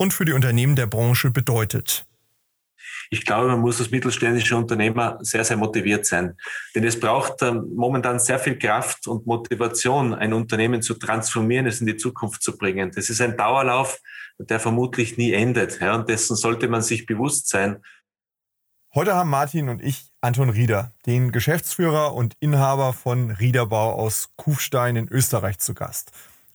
und für die Unternehmen der Branche bedeutet. Ich glaube, man muss als mittelständischer Unternehmer sehr, sehr motiviert sein. Denn es braucht ähm, momentan sehr viel Kraft und Motivation, ein Unternehmen zu transformieren, es in die Zukunft zu bringen. Das ist ein Dauerlauf, der vermutlich nie endet. Ja, und dessen sollte man sich bewusst sein. Heute haben Martin und ich Anton Rieder, den Geschäftsführer und Inhaber von Riederbau aus Kufstein in Österreich zu Gast.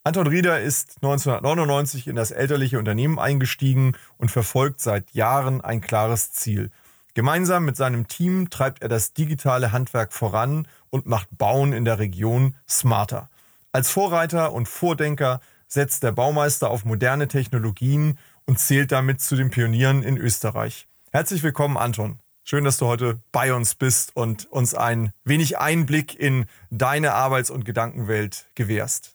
Anton Rieder ist 1999 in das elterliche Unternehmen eingestiegen und verfolgt seit Jahren ein klares Ziel. Gemeinsam mit seinem Team treibt er das digitale Handwerk voran und macht Bauen in der Region smarter. Als Vorreiter und Vordenker setzt der Baumeister auf moderne Technologien und zählt damit zu den Pionieren in Österreich. Herzlich willkommen, Anton. Schön, dass du heute bei uns bist und uns ein wenig Einblick in deine Arbeits- und Gedankenwelt gewährst.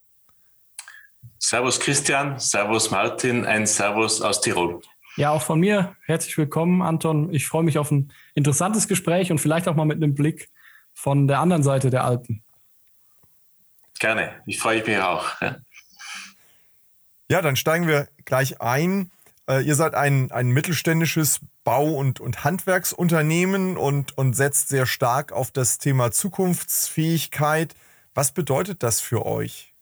Servus Christian, Servus Martin, ein Servus aus Tirol. Ja, auch von mir herzlich willkommen, Anton. Ich freue mich auf ein interessantes Gespräch und vielleicht auch mal mit einem Blick von der anderen Seite der Alpen. Gerne, ich freue mich auch. Ja, ja dann steigen wir gleich ein. Äh, ihr seid ein, ein mittelständisches Bau- und, und Handwerksunternehmen und, und setzt sehr stark auf das Thema Zukunftsfähigkeit. Was bedeutet das für euch?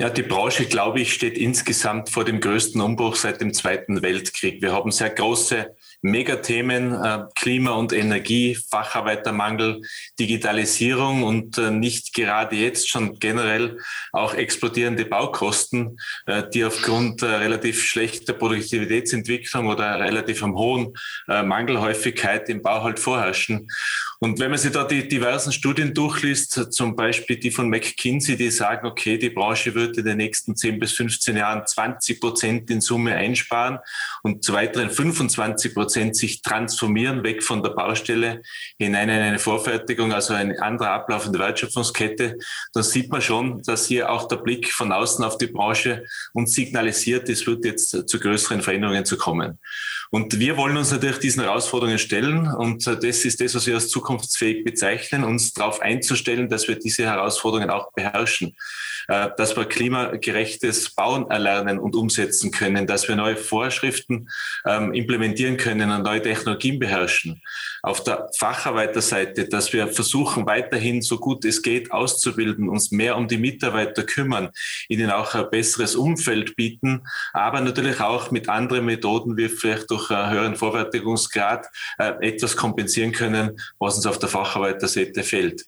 Ja, die Branche, glaube ich, steht insgesamt vor dem größten Umbruch seit dem Zweiten Weltkrieg. Wir haben sehr große Megathemen, äh, Klima und Energie, Facharbeitermangel, Digitalisierung und äh, nicht gerade jetzt schon generell auch explodierende Baukosten, äh, die aufgrund relativ schlechter Produktivitätsentwicklung oder relativ am hohen Mangelhäufigkeit im Bau halt vorherrschen. Und wenn man sich da die diversen Studien durchliest, zum Beispiel die von McKinsey, die sagen, okay, die Branche wird in den nächsten 10 bis 15 Jahren 20 Prozent in Summe einsparen und zu weiteren 25 Prozent sich transformieren, weg von der Baustelle hinein in eine Vorfertigung, also ein anderer Ablauf in der Wertschöpfungskette, dann sieht man schon, dass hier auch der Blick von außen auf die Branche uns signalisiert, es wird jetzt zu größeren Veränderungen zu kommen. Und wir wollen uns natürlich diesen Herausforderungen stellen und das ist das, was wir als zukunftsfähig bezeichnen, uns darauf einzustellen, dass wir diese Herausforderungen auch beherrschen. Äh, dass wir klimagerechtes Bauen erlernen und umsetzen können, dass wir neue Vorschriften ähm, implementieren können und neue Technologien beherrschen. Auf der Facharbeiterseite, dass wir versuchen, weiterhin so gut es geht auszubilden, uns mehr um die Mitarbeiter kümmern, ihnen auch ein besseres Umfeld bieten, aber natürlich auch mit anderen Methoden, wie vielleicht durch einen höheren Vorfertigungsgrad äh, etwas kompensieren können, was uns auf der Facharbeiterseite fehlt.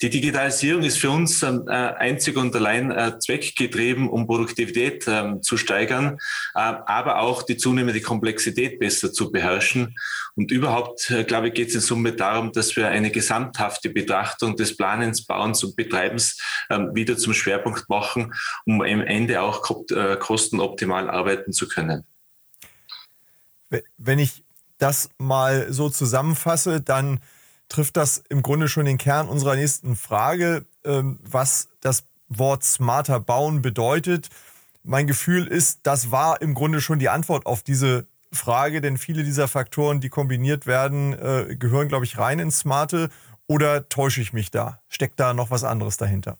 Die Digitalisierung ist für uns äh, einzig und allein äh, zweckgetrieben, um Produktivität äh, zu steigern, aber auch die zunehmende Komplexität besser zu beherrschen. Und überhaupt, glaube ich, geht es in Summe darum, dass wir eine gesamthafte Betrachtung des Planens, Bauens und Betreibens ähm, wieder zum Schwerpunkt machen, um am Ende auch kostenoptimal arbeiten zu können. Wenn ich das mal so zusammenfasse, dann trifft das im Grunde schon den Kern unserer nächsten Frage, ähm, was das Wort smarter bauen bedeutet. Mein Gefühl ist, das war im Grunde schon die Antwort auf diese Frage, denn viele dieser Faktoren, die kombiniert werden, äh, gehören, glaube ich, rein ins Smarte. Oder täusche ich mich da? Steckt da noch was anderes dahinter?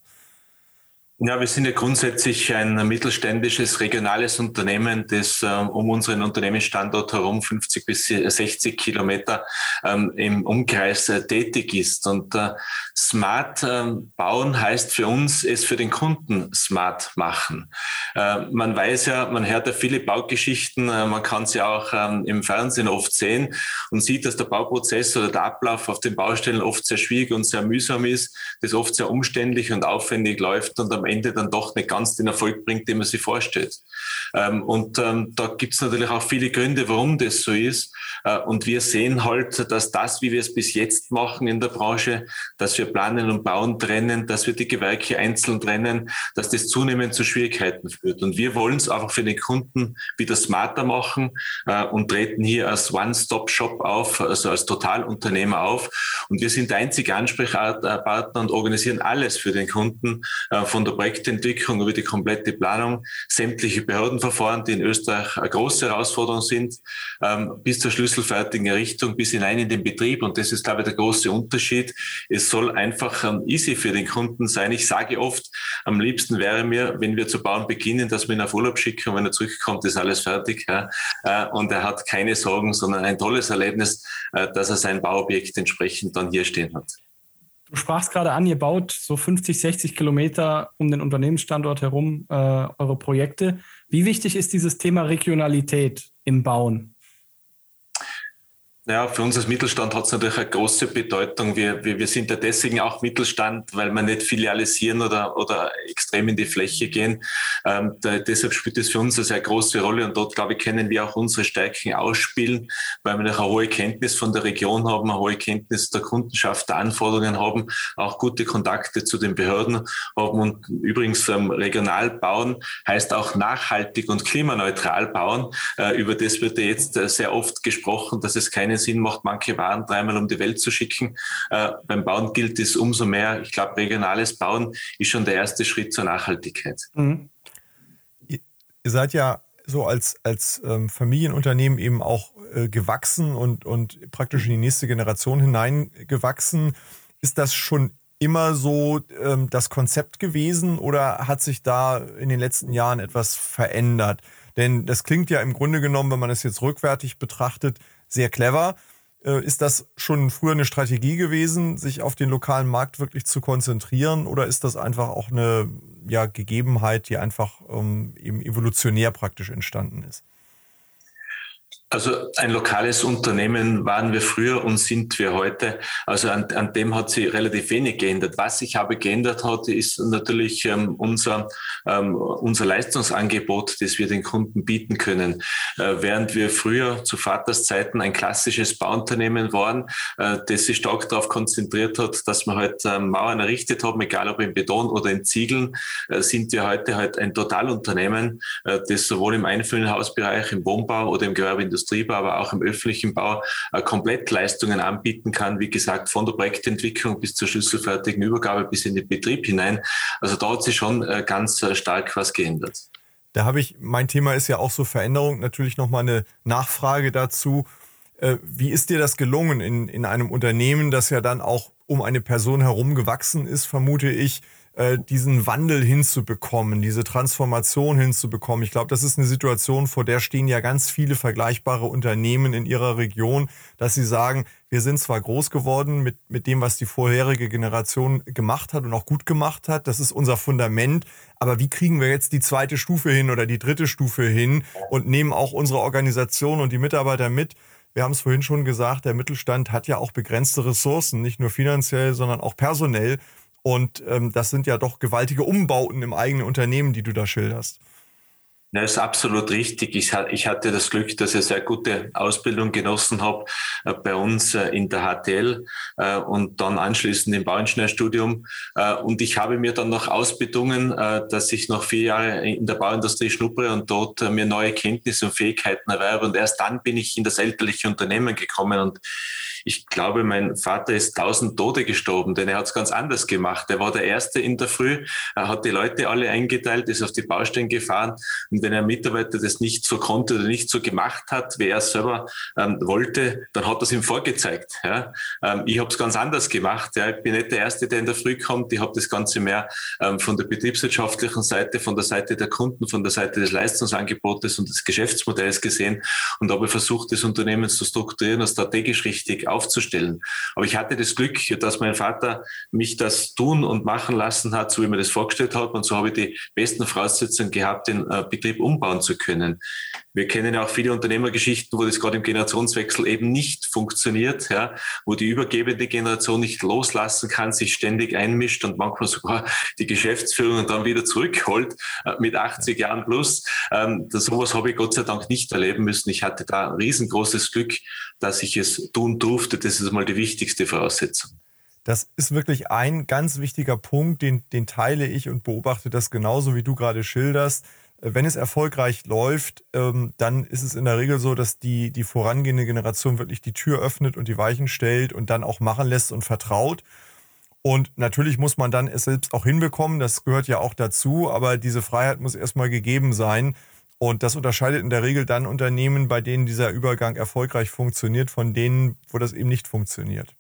Ja, wir sind ja grundsätzlich ein mittelständisches regionales Unternehmen, das äh, um unseren Unternehmensstandort herum 50 bis 60 Kilometer ähm, im Umkreis äh, tätig ist. Und äh, smart ähm, bauen heißt für uns, es für den Kunden smart machen. Äh, man weiß ja, man hört ja viele Baugeschichten, äh, man kann sie auch ähm, im Fernsehen oft sehen und sieht, dass der Bauprozess oder der Ablauf auf den Baustellen oft sehr schwierig und sehr mühsam ist, das oft sehr umständlich und aufwendig läuft und am Ende dann doch nicht ganz den Erfolg bringt, den man sich vorstellt. Ähm, und ähm, da gibt es natürlich auch viele Gründe, warum das so ist. Äh, und wir sehen halt, dass das, wie wir es bis jetzt machen in der Branche, dass wir planen und bauen trennen, dass wir die Gewerke einzeln trennen, dass das zunehmend zu Schwierigkeiten führt. Und wir wollen es einfach für den Kunden wieder smarter machen äh, und treten hier als One-Stop-Shop auf, also als Totalunternehmer auf. Und wir sind der einzige Ansprechpartner und organisieren alles für den Kunden, äh, von der Projektentwicklung über die komplette Planung, sämtliche Behördenverfahren, die in Österreich eine große Herausforderung sind, ähm, bis zur schlüsselfertigen Errichtung, bis hinein in den Betrieb. Und das ist, glaube ich, der große Unterschied. Es soll einfach easy für den Kunden sein. Ich sage oft, am liebsten wäre mir, wenn wir zu bauen beginnen, dass wir ihn auf Urlaub schicken und wenn er zurückkommt, ist alles fertig. Äh, und er hat keine Sorgen, sondern ein tolles Erlebnis, äh, dass er sein Bauobjekt entsprechend dann hier stehen hat. Du sprachst gerade an, ihr baut so 50, 60 Kilometer um den Unternehmensstandort herum äh, eure Projekte. Wie wichtig ist dieses Thema Regionalität im Bauen? Ja, für uns als Mittelstand hat es natürlich eine große Bedeutung. Wir, wir, wir sind ja deswegen auch Mittelstand, weil wir nicht filialisieren oder, oder extrem in die Fläche gehen. Ähm, da, deshalb spielt es für uns eine sehr große Rolle und dort, glaube ich, können wir auch unsere Stärken ausspielen, weil wir eine hohe Kenntnis von der Region haben, eine hohe Kenntnis der Kundenschaft, der Anforderungen haben, auch gute Kontakte zu den Behörden haben und übrigens ähm, regional bauen heißt auch nachhaltig und klimaneutral bauen. Äh, über das wird ja jetzt äh, sehr oft gesprochen, dass es keine Sinn macht, manche Waren dreimal um die Welt zu schicken. Äh, beim Bauen gilt es umso mehr. Ich glaube, regionales Bauen ist schon der erste Schritt zur Nachhaltigkeit. Mhm. Ihr, seid ja so als, als ähm, Familienunternehmen eben auch äh, gewachsen und, und praktisch in die nächste Generation hineingewachsen. Ist das schon immer so ähm, das Konzept gewesen oder hat sich da in den letzten Jahren etwas verändert? Denn das klingt ja im Grunde genommen, wenn man es jetzt rückwärtig betrachtet, sehr clever. Äh, ist das schon früher eine Strategie gewesen, sich auf den lokalen Markt wirklich zu konzentrieren? Oder ist das einfach auch eine ja, Gegebenheit, die einfach ähm, eben evolutionär praktisch entstanden ist? Also ein lokales Unternehmen waren wir früher und sind wir heute. Also an, an dem hat sich relativ wenig geändert. Was sich aber geändert hat, ist natürlich ähm, unser, ähm, unser Leistungsangebot, das wir den Kunden bieten können. Äh, während wir früher zu Vaterszeiten ein klassisches Bauunternehmen waren, äh, das sich stark darauf konzentriert hat, dass wir halt ähm, Mauern errichtet haben, egal ob in Beton oder in Ziegeln, äh, sind wir heute halt ein Totalunternehmen, äh, das sowohl im Einfamilienhausbereich, im Wohnbau oder im Gewerbe Industriebau, aber auch im öffentlichen Bau äh, Komplettleistungen anbieten kann. Wie gesagt, von der Projektentwicklung bis zur schlüsselfertigen Übergabe bis in den Betrieb hinein. Also da hat sich schon äh, ganz äh, stark was geändert. Da habe ich, mein Thema ist ja auch so Veränderung, natürlich nochmal eine Nachfrage dazu. Wie ist dir das gelungen in, in einem Unternehmen, das ja dann auch um eine Person herum gewachsen ist, vermute ich, äh, diesen Wandel hinzubekommen, diese Transformation hinzubekommen. Ich glaube, das ist eine Situation, vor der stehen ja ganz viele vergleichbare Unternehmen in ihrer Region, dass sie sagen, wir sind zwar groß geworden mit, mit dem, was die vorherige Generation gemacht hat und auch gut gemacht hat. Das ist unser Fundament. Aber wie kriegen wir jetzt die zweite Stufe hin oder die dritte Stufe hin und nehmen auch unsere Organisation und die Mitarbeiter mit? Wir haben es vorhin schon gesagt, der Mittelstand hat ja auch begrenzte Ressourcen, nicht nur finanziell, sondern auch personell. Und ähm, das sind ja doch gewaltige Umbauten im eigenen Unternehmen, die du da schilderst. Das ist absolut richtig. Ich, hatte das Glück, dass ich sehr gute Ausbildung genossen habe äh, bei uns äh, in der HTL äh, und dann anschließend im Bauingenieurstudium. Und ich habe mir dann noch ausbedungen, dass ich noch vier Jahre in der Bauindustrie schnuppere und dort mir neue Kenntnisse und Fähigkeiten erwerbe. Und erst dann bin ich in das elterliche Unternehmen gekommen und ich glaube, mein Vater ist tausend Tode gestorben, denn er hat es ganz anders gemacht. Er war der Erste in der Früh, er hat die Leute alle eingeteilt, ist auf die Baustellen gefahren und wenn ein Mitarbeiter das nicht so konnte oder nicht so gemacht hat, wie er selber ähm, wollte, dann hat er es ihm vorgezeigt. Ja? Ähm, ich habe es ganz anders gemacht. Ja? Ich bin nicht der Erste, der in der Früh kommt. Ich habe das Ganze mehr ähm, von der betriebswirtschaftlichen Seite, von der Seite der Kunden, von der Seite des Leistungsangebotes und des Geschäftsmodells gesehen und habe versucht, das Unternehmen zu strukturieren und strategisch richtig aufzustellen. Aber ich hatte das Glück, dass mein Vater mich das tun und machen lassen hat, so wie man das vorgestellt hat. Und so habe ich die besten Voraussetzungen gehabt, den äh, Betrieb umbauen zu können. Wir kennen ja auch viele Unternehmergeschichten, wo das gerade im Generationswechsel eben nicht funktioniert, ja, wo die übergebende Generation nicht loslassen kann, sich ständig einmischt und manchmal sogar die Geschäftsführung dann wieder zurückholt äh, mit 80 Jahren plus. Ähm, das, sowas habe ich Gott sei Dank nicht erleben müssen. Ich hatte da riesengroßes Glück, dass ich es tun durfte. Das ist mal die wichtigste Voraussetzung. Das ist wirklich ein ganz wichtiger Punkt, den, den teile ich und beobachte das genauso, wie du gerade schilderst wenn es erfolgreich läuft, ähm, dann ist es in der Regel so, dass die, die vorangehende Generation wirklich die Tür öffnet und die Weichen stellt und dann auch machen lässt und vertraut. Und natürlich muss man dann es selbst auch hinbekommen, das gehört ja auch dazu, aber diese Freiheit muss erstmal gegeben sein. Und das unterscheidet in der Regel dann Unternehmen, bei denen dieser Übergang erfolgreich funktioniert, von denen, wo das eben nicht funktioniert.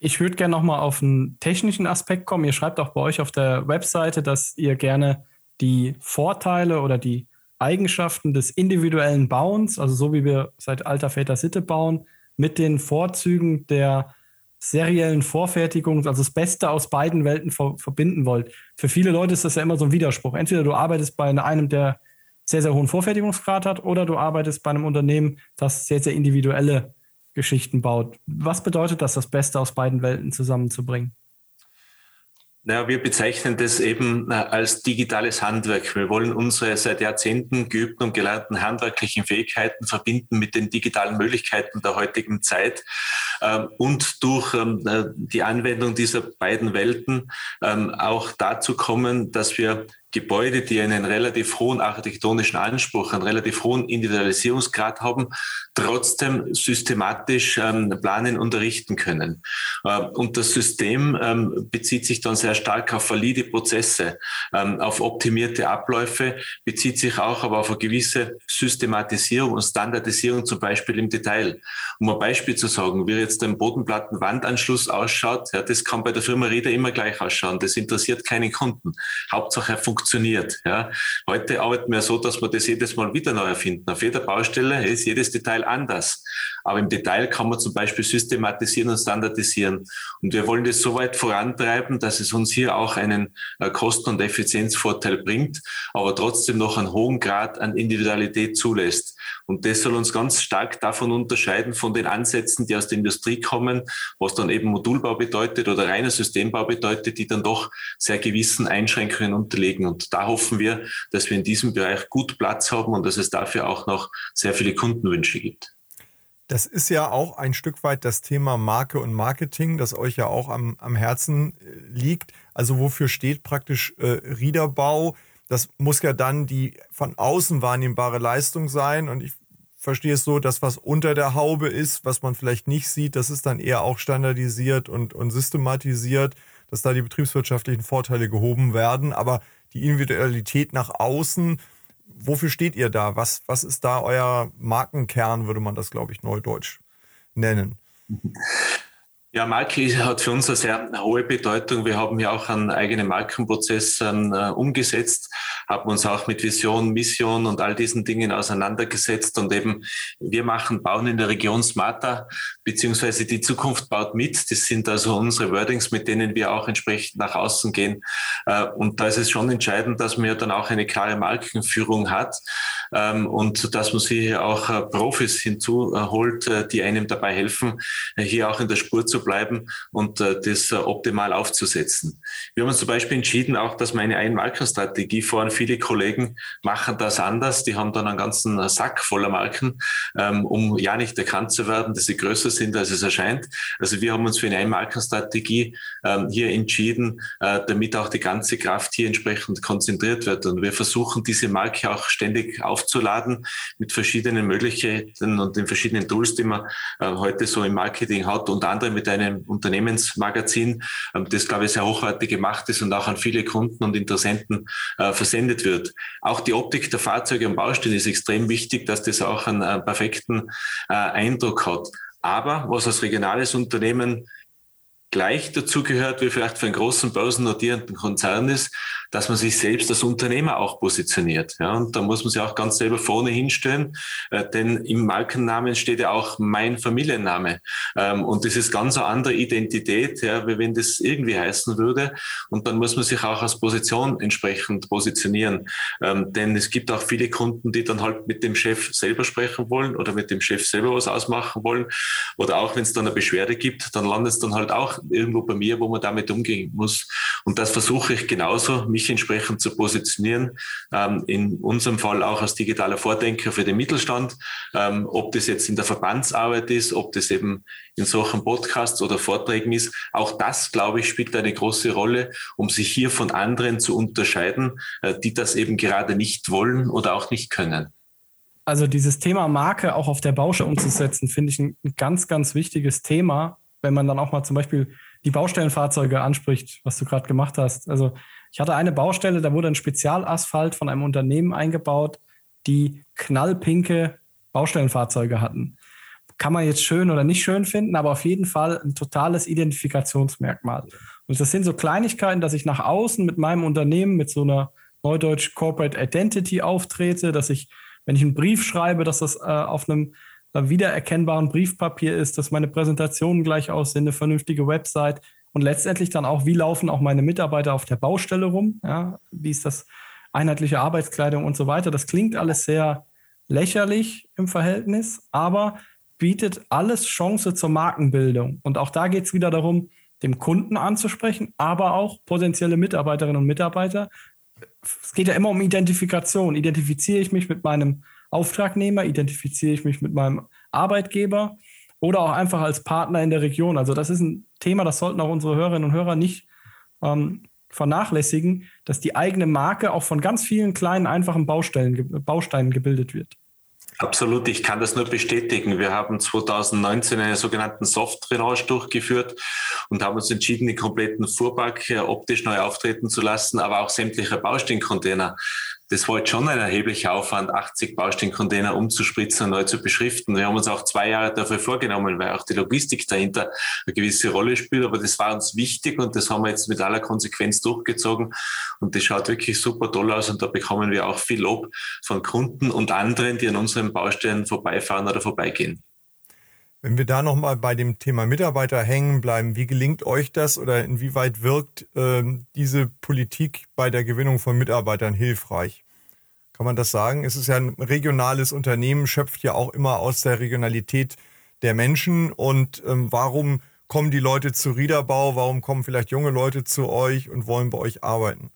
Ich würde gerne nochmal auf einen technischen Aspekt kommen. Ihr schreibt auch bei euch auf der Webseite, dass ihr gerne die Vorteile oder die Eigenschaften des individuellen Bauens, also so wie wir seit alter Väter Sitte bauen, mit den Vorzügen der seriellen Vorfertigung, also das Beste aus beiden Welten ver verbinden wollt. Für viele Leute ist das ja immer so ein Widerspruch. Entweder du arbeitest bei einem, der sehr, sehr hohen Vorfertigungsgrad hat, oder du arbeitest bei einem Unternehmen, das sehr, sehr individuelle Geschichten baut. Was bedeutet das, das Beste aus beiden Welten zusammenzubringen? Naja, wir bezeichnen das eben äh, als digitales Handwerk. Wir wollen unsere seit Jahrzehnten geübten und gelernten handwerklichen Fähigkeiten verbinden mit den digitalen Möglichkeiten der heutigen Zeit ähm, und durch ähm, äh, die Anwendung dieser beiden Welten ähm, auch dazu kommen, dass wir Gebäude, die einen relativ hohen architektonischen Anspruch, einen relativ hohen Individualisierungsgrad haben, trotzdem systematisch ähm, planen und errichten können. Äh, und das System ähm, bezieht sich dann sehr stark auf valide Prozesse, ähm, auf optimierte Abläufe, bezieht sich auch aber auf eine gewisse Systematisierung und Standardisierung, zum Beispiel im Detail. Um ein Beispiel zu sagen, wie jetzt ein Bodenplattenwandanschluss ausschaut, ja, das kann bei der Firma Rieder immer gleich ausschauen. Das interessiert keinen Kunden. Hauptsache, er funktioniert. Ja. Heute arbeiten wir so, dass wir das jedes Mal wieder neu erfinden. Auf jeder Baustelle ist jedes Detail anders. Aber im Detail kann man zum Beispiel systematisieren und standardisieren. Und wir wollen das so weit vorantreiben, dass es uns hier auch einen äh, Kosten- und Effizienzvorteil bringt, aber trotzdem noch einen hohen Grad an Individualität zulässt. Und das soll uns ganz stark davon unterscheiden von den Ansätzen, die aus der Industrie kommen, was dann eben Modulbau bedeutet oder reiner Systembau bedeutet, die dann doch sehr gewissen Einschränkungen unterlegen. Und da hoffen wir, dass wir in diesem Bereich gut Platz haben und dass es dafür auch noch sehr viele Kundenwünsche gibt. Das ist ja auch ein Stück weit das Thema Marke und Marketing, das euch ja auch am, am Herzen äh, liegt. Also wofür steht praktisch äh, Riederbau? Das muss ja dann die von außen wahrnehmbare Leistung sein. Und ich verstehe es so, dass was unter der Haube ist, was man vielleicht nicht sieht, das ist dann eher auch standardisiert und, und systematisiert, dass da die betriebswirtschaftlichen Vorteile gehoben werden. Aber die Individualität nach außen, wofür steht ihr da? Was, was ist da euer Markenkern, würde man das, glaube ich, neudeutsch nennen? Ja, Marke hat für uns eine sehr hohe Bedeutung. Wir haben ja auch einen eigenen Markenprozess ähm, äh, umgesetzt, haben uns auch mit Vision, Mission und all diesen Dingen auseinandergesetzt und eben wir machen, bauen in der Region smarter, beziehungsweise die Zukunft baut mit. Das sind also unsere Wordings, mit denen wir auch entsprechend nach außen gehen. Äh, und da ist es schon entscheidend, dass man ja dann auch eine klare Markenführung hat und dass man sich auch äh, Profis hinzuholt, äh, die einem dabei helfen, äh, hier auch in der Spur zu bleiben und das optimal aufzusetzen. Wir haben uns zum Beispiel entschieden, auch, dass wir eine Einmarkenstrategie fahren. Viele Kollegen machen das anders. Die haben dann einen ganzen Sack voller Marken, ähm, um ja nicht erkannt zu werden, dass sie größer sind, als es erscheint. Also wir haben uns für eine Einmarkenstrategie ähm, hier entschieden, damit auch die ganze Kraft hier entsprechend konzentriert wird. Und wir versuchen, diese Marke auch ständig auf aufzuladen mit verschiedenen Möglichkeiten und den verschiedenen Tools, die man äh, heute so im Marketing hat, unter anderem mit einem Unternehmensmagazin, ähm, das, glaube ich, sehr hochwertig gemacht ist und auch an viele Kunden und Interessenten äh, versendet wird. Auch die Optik der Fahrzeuge und Baustellen ist extrem wichtig, dass das auch einen äh, perfekten Eindruck hat. Aber was als regionales Unternehmen gleich dazugehört, wie vielleicht für einen großen börsennotierenden Konzern ist, dass man sich selbst als Unternehmer auch positioniert. Ja, und da muss man sich auch ganz selber vorne hinstellen, äh, denn im Markennamen steht ja auch mein Familienname. Ähm, und das ist ganz eine andere Identität, ja, wie wenn das irgendwie heißen würde. Und dann muss man sich auch als Position entsprechend positionieren. Ähm, denn es gibt auch viele Kunden, die dann halt mit dem Chef selber sprechen wollen oder mit dem Chef selber was ausmachen wollen. Oder auch wenn es dann eine Beschwerde gibt, dann landet es dann halt auch irgendwo bei mir, wo man damit umgehen muss. Und das versuche ich genauso, mich entsprechend zu positionieren. Ähm, in unserem Fall auch als digitaler Vordenker für den Mittelstand. Ähm, ob das jetzt in der Verbandsarbeit ist, ob das eben in solchen Podcasts oder Vorträgen ist. Auch das, glaube ich, spielt eine große Rolle, um sich hier von anderen zu unterscheiden, äh, die das eben gerade nicht wollen oder auch nicht können. Also dieses Thema Marke auch auf der Baustelle umzusetzen, finde ich ein ganz, ganz wichtiges Thema, wenn man dann auch mal zum Beispiel die Baustellenfahrzeuge anspricht, was du gerade gemacht hast. Also ich hatte eine Baustelle, da wurde ein Spezialasphalt von einem Unternehmen eingebaut, die knallpinke Baustellenfahrzeuge hatten. Kann man jetzt schön oder nicht schön finden, aber auf jeden Fall ein totales Identifikationsmerkmal. Und das sind so Kleinigkeiten, dass ich nach außen mit meinem Unternehmen mit so einer Neudeutsch Corporate Identity auftrete, dass ich, wenn ich einen Brief schreibe, dass das äh, auf einem wiedererkennbaren Briefpapier ist, dass meine Präsentationen gleich aussehen, eine vernünftige Website und letztendlich dann auch, wie laufen auch meine Mitarbeiter auf der Baustelle rum, ja, wie ist das einheitliche Arbeitskleidung und so weiter. Das klingt alles sehr lächerlich im Verhältnis, aber bietet alles Chance zur Markenbildung. Und auch da geht es wieder darum, dem Kunden anzusprechen, aber auch potenzielle Mitarbeiterinnen und Mitarbeiter. Es geht ja immer um Identifikation. Identifiziere ich mich mit meinem Auftragnehmer, identifiziere ich mich mit meinem Arbeitgeber oder auch einfach als Partner in der Region. Also das ist ein Thema, das sollten auch unsere Hörerinnen und Hörer nicht ähm, vernachlässigen, dass die eigene Marke auch von ganz vielen kleinen, einfachen Baustellen, Bausteinen gebildet wird. Absolut, ich kann das nur bestätigen. Wir haben 2019 einen sogenannten Soft-Drainage durchgeführt und haben uns entschieden, den kompletten Fuhrpark äh, optisch neu auftreten zu lassen, aber auch sämtliche Baustellencontainer das war jetzt schon ein erheblicher Aufwand, 80 Baustellencontainer umzuspritzen und neu zu beschriften. Wir haben uns auch zwei Jahre dafür vorgenommen, weil auch die Logistik dahinter eine gewisse Rolle spielt. Aber das war uns wichtig und das haben wir jetzt mit aller Konsequenz durchgezogen. Und das schaut wirklich super toll aus und da bekommen wir auch viel Lob von Kunden und anderen, die an unseren Baustellen vorbeifahren oder vorbeigehen. Wenn wir da nochmal bei dem Thema Mitarbeiter hängen bleiben, wie gelingt euch das oder inwieweit wirkt äh, diese Politik bei der Gewinnung von Mitarbeitern hilfreich? Kann man das sagen? Es ist ja ein regionales Unternehmen, schöpft ja auch immer aus der Regionalität der Menschen. Und ähm, warum kommen die Leute zu Riederbau? Warum kommen vielleicht junge Leute zu euch und wollen bei euch arbeiten?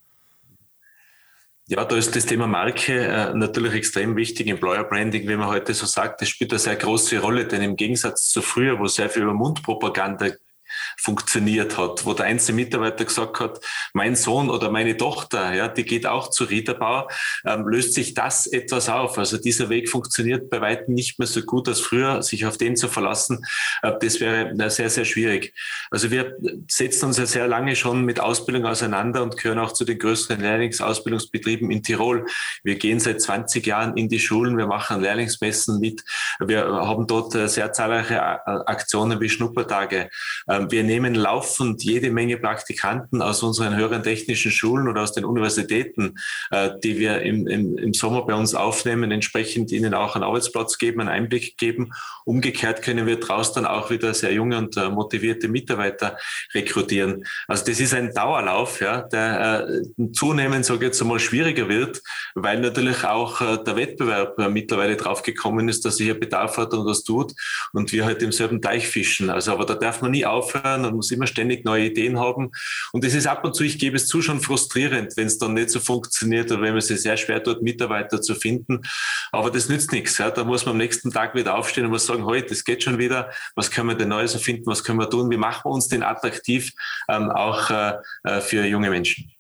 Ja, da ist das Thema Marke äh, natürlich extrem wichtig. Employer Branding, wie man heute so sagt, das spielt eine sehr große Rolle, denn im Gegensatz zu früher, wo sehr viel über Mundpropaganda funktioniert hat, wo der einzelne Mitarbeiter gesagt hat, mein Sohn oder meine Tochter, ja, die geht auch zu Riederbau, ähm, löst sich das etwas auf. Also dieser Weg funktioniert bei weitem nicht mehr so gut als früher, sich auf den zu verlassen, äh, das wäre na, sehr, sehr schwierig. Also wir setzen uns ja sehr lange schon mit Ausbildung auseinander und gehören auch zu den größeren Lehrlingsausbildungsbetrieben in Tirol. Wir gehen seit 20 Jahren in die Schulen, wir machen Lehrlingsmessen mit, wir haben dort äh, sehr zahlreiche äh, Aktionen wie Schnuppertage. Ähm, wir nehmen laufend jede Menge Praktikanten aus unseren höheren technischen Schulen oder aus den Universitäten, äh, die wir im, im, im Sommer bei uns aufnehmen, entsprechend ihnen auch einen Arbeitsplatz geben, einen Einblick geben. Umgekehrt können wir daraus dann auch wieder sehr junge und äh, motivierte Mitarbeiter rekrutieren. Also das ist ein Dauerlauf, ja, der äh, zunehmend, sage ich jetzt einmal, schwieriger wird, weil natürlich auch der Wettbewerb mittlerweile draufgekommen ist, dass sich hier Bedarf hat und was tut und wir halt im selben Teich fischen. Also aber da darf man nie aufhören, und muss immer ständig neue Ideen haben. Und es ist ab und zu, ich gebe es zu, schon frustrierend, wenn es dann nicht so funktioniert oder wenn man sich sehr schwer tut, Mitarbeiter zu finden. Aber das nützt nichts. Ja. Da muss man am nächsten Tag wieder aufstehen und muss sagen, heute, das geht schon wieder. Was können wir denn Neues erfinden? Was können wir tun? Wie machen wir uns denn attraktiv, ähm, auch äh, äh für junge Menschen?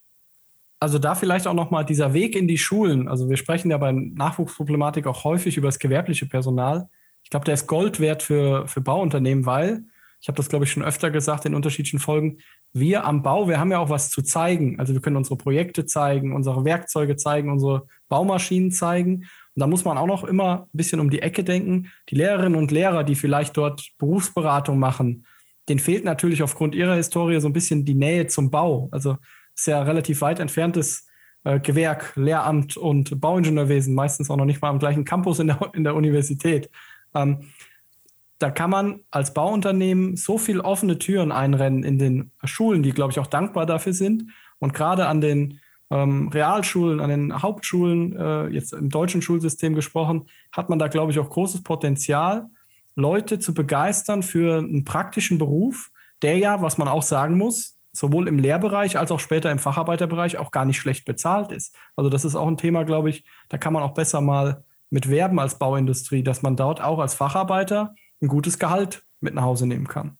Also da vielleicht auch nochmal dieser Weg in die Schulen. Also wir sprechen ja bei Nachwuchsproblematik auch häufig über das gewerbliche Personal. Ich glaube, der ist Gold wert für, für Bauunternehmen, weil ich habe das, glaube ich, schon öfter gesagt in unterschiedlichen Folgen, wir am Bau, wir haben ja auch was zu zeigen. Also wir können unsere Projekte zeigen, unsere Werkzeuge zeigen, unsere Baumaschinen zeigen. Und da muss man auch noch immer ein bisschen um die Ecke denken. Die Lehrerinnen und Lehrer, die vielleicht dort Berufsberatung machen, denen fehlt natürlich aufgrund ihrer Historie so ein bisschen die Nähe zum Bau. Also ist ja relativ weit entferntes äh, Gewerk, Lehramt und Bauingenieurwesen, meistens auch noch nicht mal am gleichen Campus in der, in der Universität. Ähm, da kann man als Bauunternehmen so viel offene Türen einrennen in den Schulen, die, glaube ich, auch dankbar dafür sind. Und gerade an den ähm, Realschulen, an den Hauptschulen, äh, jetzt im deutschen Schulsystem gesprochen, hat man da, glaube ich, auch großes Potenzial, Leute zu begeistern für einen praktischen Beruf, der ja, was man auch sagen muss, sowohl im Lehrbereich als auch später im Facharbeiterbereich auch gar nicht schlecht bezahlt ist. Also das ist auch ein Thema, glaube ich, da kann man auch besser mal mit werben als Bauindustrie, dass man dort auch als Facharbeiter ein gutes Gehalt mit nach Hause nehmen kann.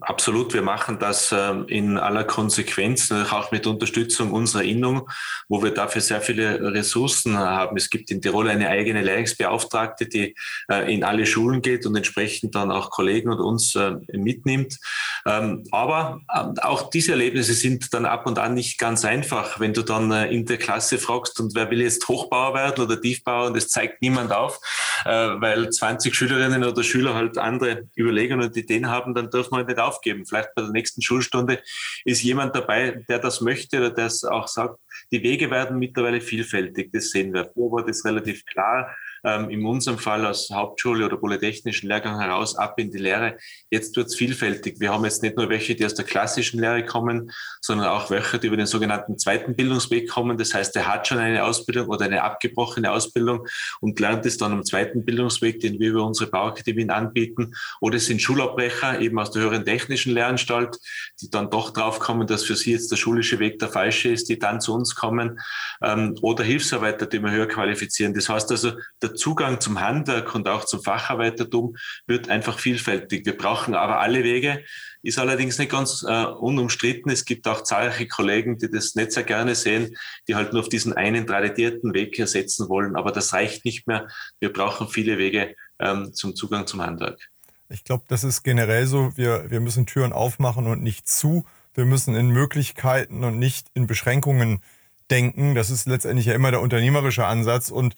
Absolut, wir machen das ähm, in aller Konsequenz, auch mit Unterstützung unserer Innung, wo wir dafür sehr viele Ressourcen haben. Es gibt in Tirol eine eigene Lehrungsbeauftragte, die äh, in alle Schulen geht und entsprechend dann auch Kollegen und uns äh, mitnimmt. Ähm, aber äh, auch diese Erlebnisse sind dann ab und an nicht ganz einfach, wenn du dann in der Klasse fragst, und wer will jetzt Hochbauer werden oder Tiefbauer, und das zeigt niemand auf, weil 20 Schülerinnen oder Schüler halt andere Überlegungen und Ideen haben, dann dürfen wir nicht aufgeben. Vielleicht bei der nächsten Schulstunde ist jemand dabei, der das möchte oder der es auch sagt. Die Wege werden mittlerweile vielfältig, das sehen wir. War das relativ klar ähm, in unserem Fall aus Hauptschule oder polytechnischen Lehrgang heraus ab in die Lehre. Jetzt wird es vielfältig. Wir haben jetzt nicht nur welche, die aus der klassischen Lehre kommen, sondern auch welche, die über den sogenannten zweiten Bildungsweg kommen. Das heißt, er hat schon eine Ausbildung oder eine abgebrochene Ausbildung und lernt es dann am zweiten Bildungsweg, den wir über unsere Bauakademien anbieten. Oder es sind Schulabbrecher eben aus der höheren technischen Lehranstalt, die dann doch draufkommen, dass für sie jetzt der schulische Weg der falsche ist, die dann zu uns kommen. Ähm, oder Hilfsarbeiter, die wir höher qualifizieren. Das heißt also, der Zugang zum Handwerk und auch zum Facharbeitertum wird einfach vielfältig. Wir brauchen aber alle Wege, ist allerdings nicht ganz äh, unumstritten. Es gibt auch zahlreiche Kollegen, die das nicht sehr gerne sehen, die halt nur auf diesen einen tradierten Weg ersetzen wollen. Aber das reicht nicht mehr. Wir brauchen viele Wege ähm, zum Zugang zum Handwerk. Ich glaube, das ist generell so. Wir, wir müssen Türen aufmachen und nicht zu. Wir müssen in Möglichkeiten und nicht in Beschränkungen denken. Das ist letztendlich ja immer der unternehmerische Ansatz. Und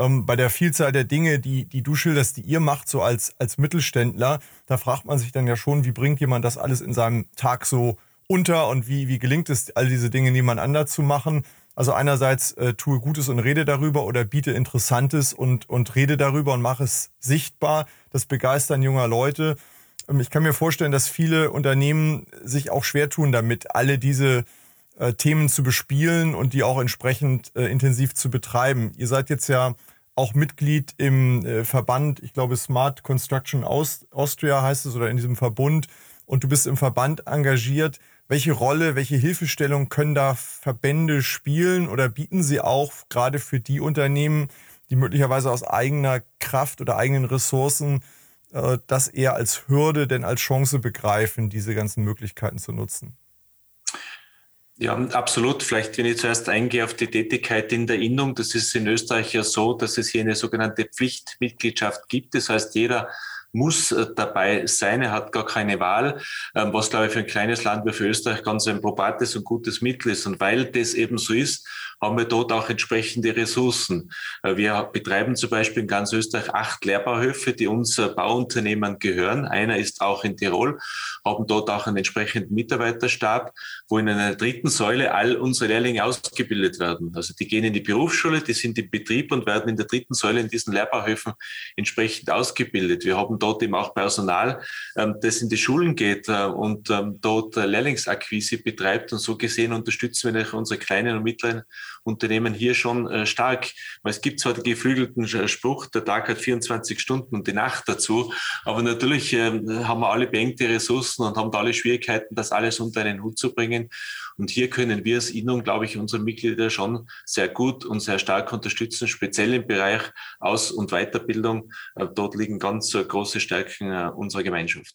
ähm, bei der Vielzahl der Dinge, die, die du schilderst, die ihr macht, so als, als Mittelständler, da fragt man sich dann ja schon, wie bringt jemand das alles in seinem Tag so unter und wie, wie gelingt es, all diese Dinge nebeneinander zu machen? Also einerseits äh, tue Gutes und rede darüber oder biete Interessantes und, und rede darüber und mache es sichtbar. Das Begeistern junger Leute. Ähm, ich kann mir vorstellen, dass viele Unternehmen sich auch schwer tun damit, alle diese äh, Themen zu bespielen und die auch entsprechend äh, intensiv zu betreiben. Ihr seid jetzt ja auch Mitglied im äh, Verband, ich glaube Smart Construction Aust Austria heißt es, oder in diesem Verbund. Und du bist im Verband engagiert. Welche Rolle, welche Hilfestellung können da Verbände spielen oder bieten sie auch gerade für die Unternehmen, die möglicherweise aus eigener Kraft oder eigenen Ressourcen äh, das eher als Hürde denn als Chance begreifen, diese ganzen Möglichkeiten zu nutzen? Ja, absolut. Vielleicht, wenn ich zuerst eingehe auf die Tätigkeit in der Innung. Das ist in Österreich ja so, dass es hier eine sogenannte Pflichtmitgliedschaft gibt. Das heißt, jeder muss äh, dabei sein, er hat gar keine Wahl, ähm, was, glaube ich, für ein kleines Land wie für Österreich ganz ein probates und gutes Mittel ist. Und weil das eben so ist, haben wir dort auch entsprechende Ressourcen. Äh, wir betreiben zum Beispiel in ganz Österreich acht Lehrbauhöfe, die uns Bauunternehmen gehören. Einer ist auch in Tirol, haben dort auch einen entsprechenden Mitarbeiterstab, wo in einer dritten Säule all unsere Lehrlinge ausgebildet werden. Also die gehen in die Berufsschule, die sind im Betrieb und werden in der dritten Säule in diesen Lehrbauhöfen entsprechend ausgebildet. Wir haben dort eben auch Personal, ähm, das in die Schulen geht äh, und ähm, dort Lehrlingsakquise betreibt. Und so gesehen unterstützen wir unsere kleinen und mittleren Unternehmen hier schon äh, stark. Weil es gibt zwar den geflügelten Spruch, der Tag hat 24 Stunden und die Nacht dazu, aber natürlich äh, haben wir alle beengte Ressourcen und haben da alle Schwierigkeiten, das alles unter einen Hut zu bringen. Und hier können wir als Innung, glaube ich, unsere Mitglieder schon sehr gut und sehr stark unterstützen, speziell im Bereich Aus- und Weiterbildung. Äh, dort liegen ganz äh, große Stärken unserer Gemeinschaft.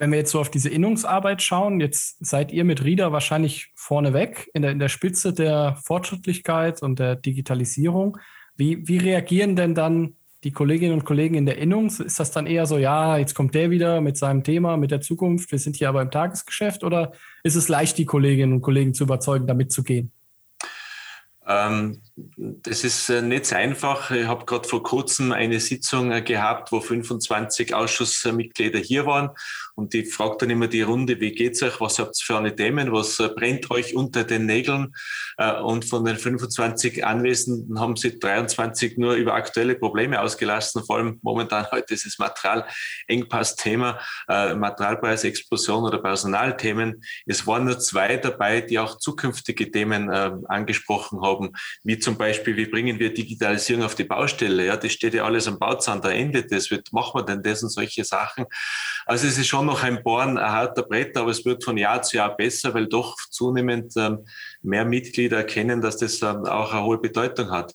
Wenn wir jetzt so auf diese Innungsarbeit schauen, jetzt seid ihr mit Rieder wahrscheinlich vorneweg in der, in der Spitze der Fortschrittlichkeit und der Digitalisierung. Wie, wie reagieren denn dann die Kolleginnen und Kollegen in der Innung? Ist das dann eher so, ja, jetzt kommt der wieder mit seinem Thema, mit der Zukunft, wir sind hier aber im Tagesgeschäft oder ist es leicht, die Kolleginnen und Kollegen zu überzeugen, damit zu gehen? Ähm, das ist äh, nicht so einfach. Ich habe gerade vor kurzem eine Sitzung äh, gehabt, wo 25 Ausschussmitglieder hier waren und die fragt dann immer die Runde, wie geht's euch, was habt ihr für eine Themen, was äh, brennt euch unter den Nägeln? Und von den 25 Anwesenden haben sie 23 nur über aktuelle Probleme ausgelassen, vor allem momentan heute ist das Materialengpass-Thema, Materialpreisexplosion oder Personalthemen. Es waren nur zwei dabei, die auch zukünftige Themen angesprochen haben haben, wie zum Beispiel, wie bringen wir Digitalisierung auf die Baustelle? Ja, das steht ja alles am Bauzahn, da endet das. Wird, machen wir denn das und solche Sachen? Also es ist schon noch ein Bohren, ein harter Brett, aber es wird von Jahr zu Jahr besser, weil doch zunehmend ähm, mehr Mitglieder erkennen, dass das ähm, auch eine hohe Bedeutung hat.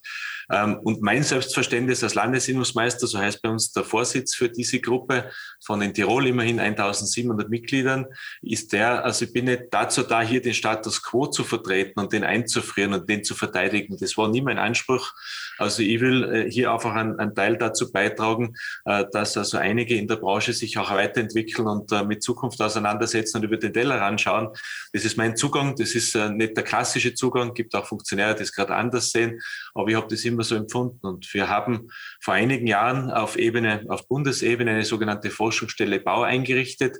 Ähm, und mein Selbstverständnis als Landesinnungsmeister, so heißt bei uns der Vorsitz für diese Gruppe von in Tirol immerhin 1700 Mitgliedern, ist der, also ich bin nicht dazu da, hier den Status quo zu vertreten und den einzufrieren und den zu verteidigen. Das war nie mein Anspruch. Also ich will äh, hier einfach einen, einen Teil dazu beitragen, äh, dass also einige in der Branche sich auch weiterentwickeln und äh, mit Zukunft auseinandersetzen und über den Teller anschauen. Das ist mein Zugang. Das ist nicht der klassische Zugang. Es gibt auch Funktionäre, die es gerade anders sehen. Aber ich habe das immer so empfunden. Und wir haben vor einigen Jahren auf Ebene, auf Bundesebene eine sogenannte Forschungsstelle Bau eingerichtet,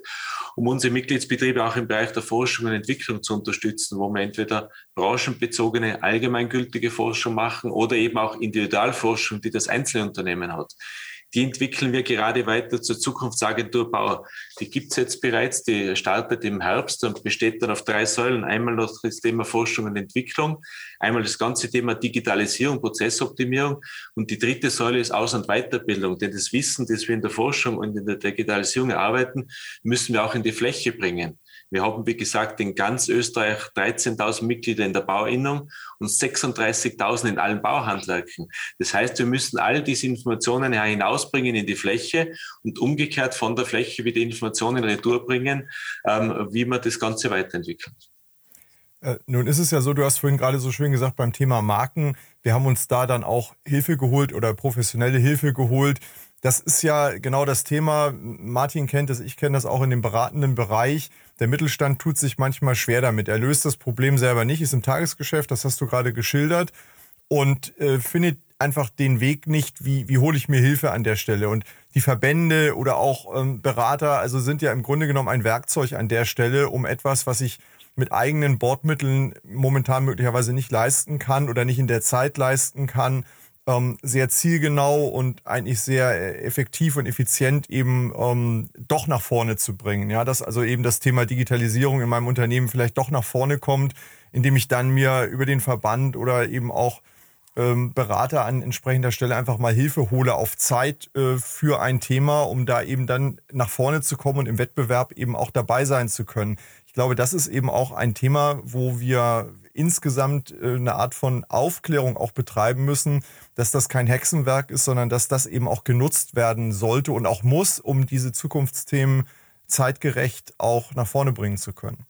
um unsere Mitgliedsbetriebe auch im Bereich der Forschung und Entwicklung zu unterstützen, wo wir entweder branchenbezogene, allgemeingültige Forschung machen oder eben auch Individualforschung, die das Einzelunternehmen hat. Die entwickeln wir gerade weiter zur Zukunftsagentur Bau. Die gibt es jetzt bereits, die startet im Herbst und besteht dann auf drei Säulen. Einmal noch das Thema Forschung und Entwicklung, einmal das ganze Thema Digitalisierung, Prozessoptimierung und die dritte Säule ist Aus- und Weiterbildung. Denn das Wissen, das wir in der Forschung und in der Digitalisierung erarbeiten, müssen wir auch in die Fläche bringen. Wir haben, wie gesagt, in ganz Österreich 13.000 Mitglieder in der Bauinnung und 36.000 in allen Bauhandwerken. Das heißt, wir müssen all diese Informationen hinausbringen in die Fläche und umgekehrt von der Fläche wieder Informationen retour bringen, ähm, wie man das Ganze weiterentwickelt. Äh, nun ist es ja so, du hast vorhin gerade so schön gesagt beim Thema Marken, wir haben uns da dann auch Hilfe geholt oder professionelle Hilfe geholt. Das ist ja genau das Thema. Martin kennt es, ich kenne das auch in dem beratenden Bereich. Der Mittelstand tut sich manchmal schwer damit. Er löst das Problem selber nicht, ist im Tagesgeschäft, das hast du gerade geschildert, und äh, findet einfach den Weg nicht, wie, wie hole ich mir Hilfe an der Stelle. Und die Verbände oder auch ähm, Berater, also sind ja im Grunde genommen ein Werkzeug an der Stelle, um etwas, was ich mit eigenen Bordmitteln momentan möglicherweise nicht leisten kann oder nicht in der Zeit leisten kann, ähm, sehr zielgenau und eigentlich sehr äh, effektiv und effizient eben ähm, doch nach vorne zu bringen. Ja, dass also eben das Thema Digitalisierung in meinem Unternehmen vielleicht doch nach vorne kommt, indem ich dann mir über den Verband oder eben auch ähm, Berater an entsprechender Stelle einfach mal Hilfe hole auf Zeit äh, für ein Thema, um da eben dann nach vorne zu kommen und im Wettbewerb eben auch dabei sein zu können. Ich glaube, das ist eben auch ein Thema, wo wir insgesamt äh, eine Art von Aufklärung auch betreiben müssen, dass das kein Hexenwerk ist, sondern dass das eben auch genutzt werden sollte und auch muss, um diese Zukunftsthemen zeitgerecht auch nach vorne bringen zu können.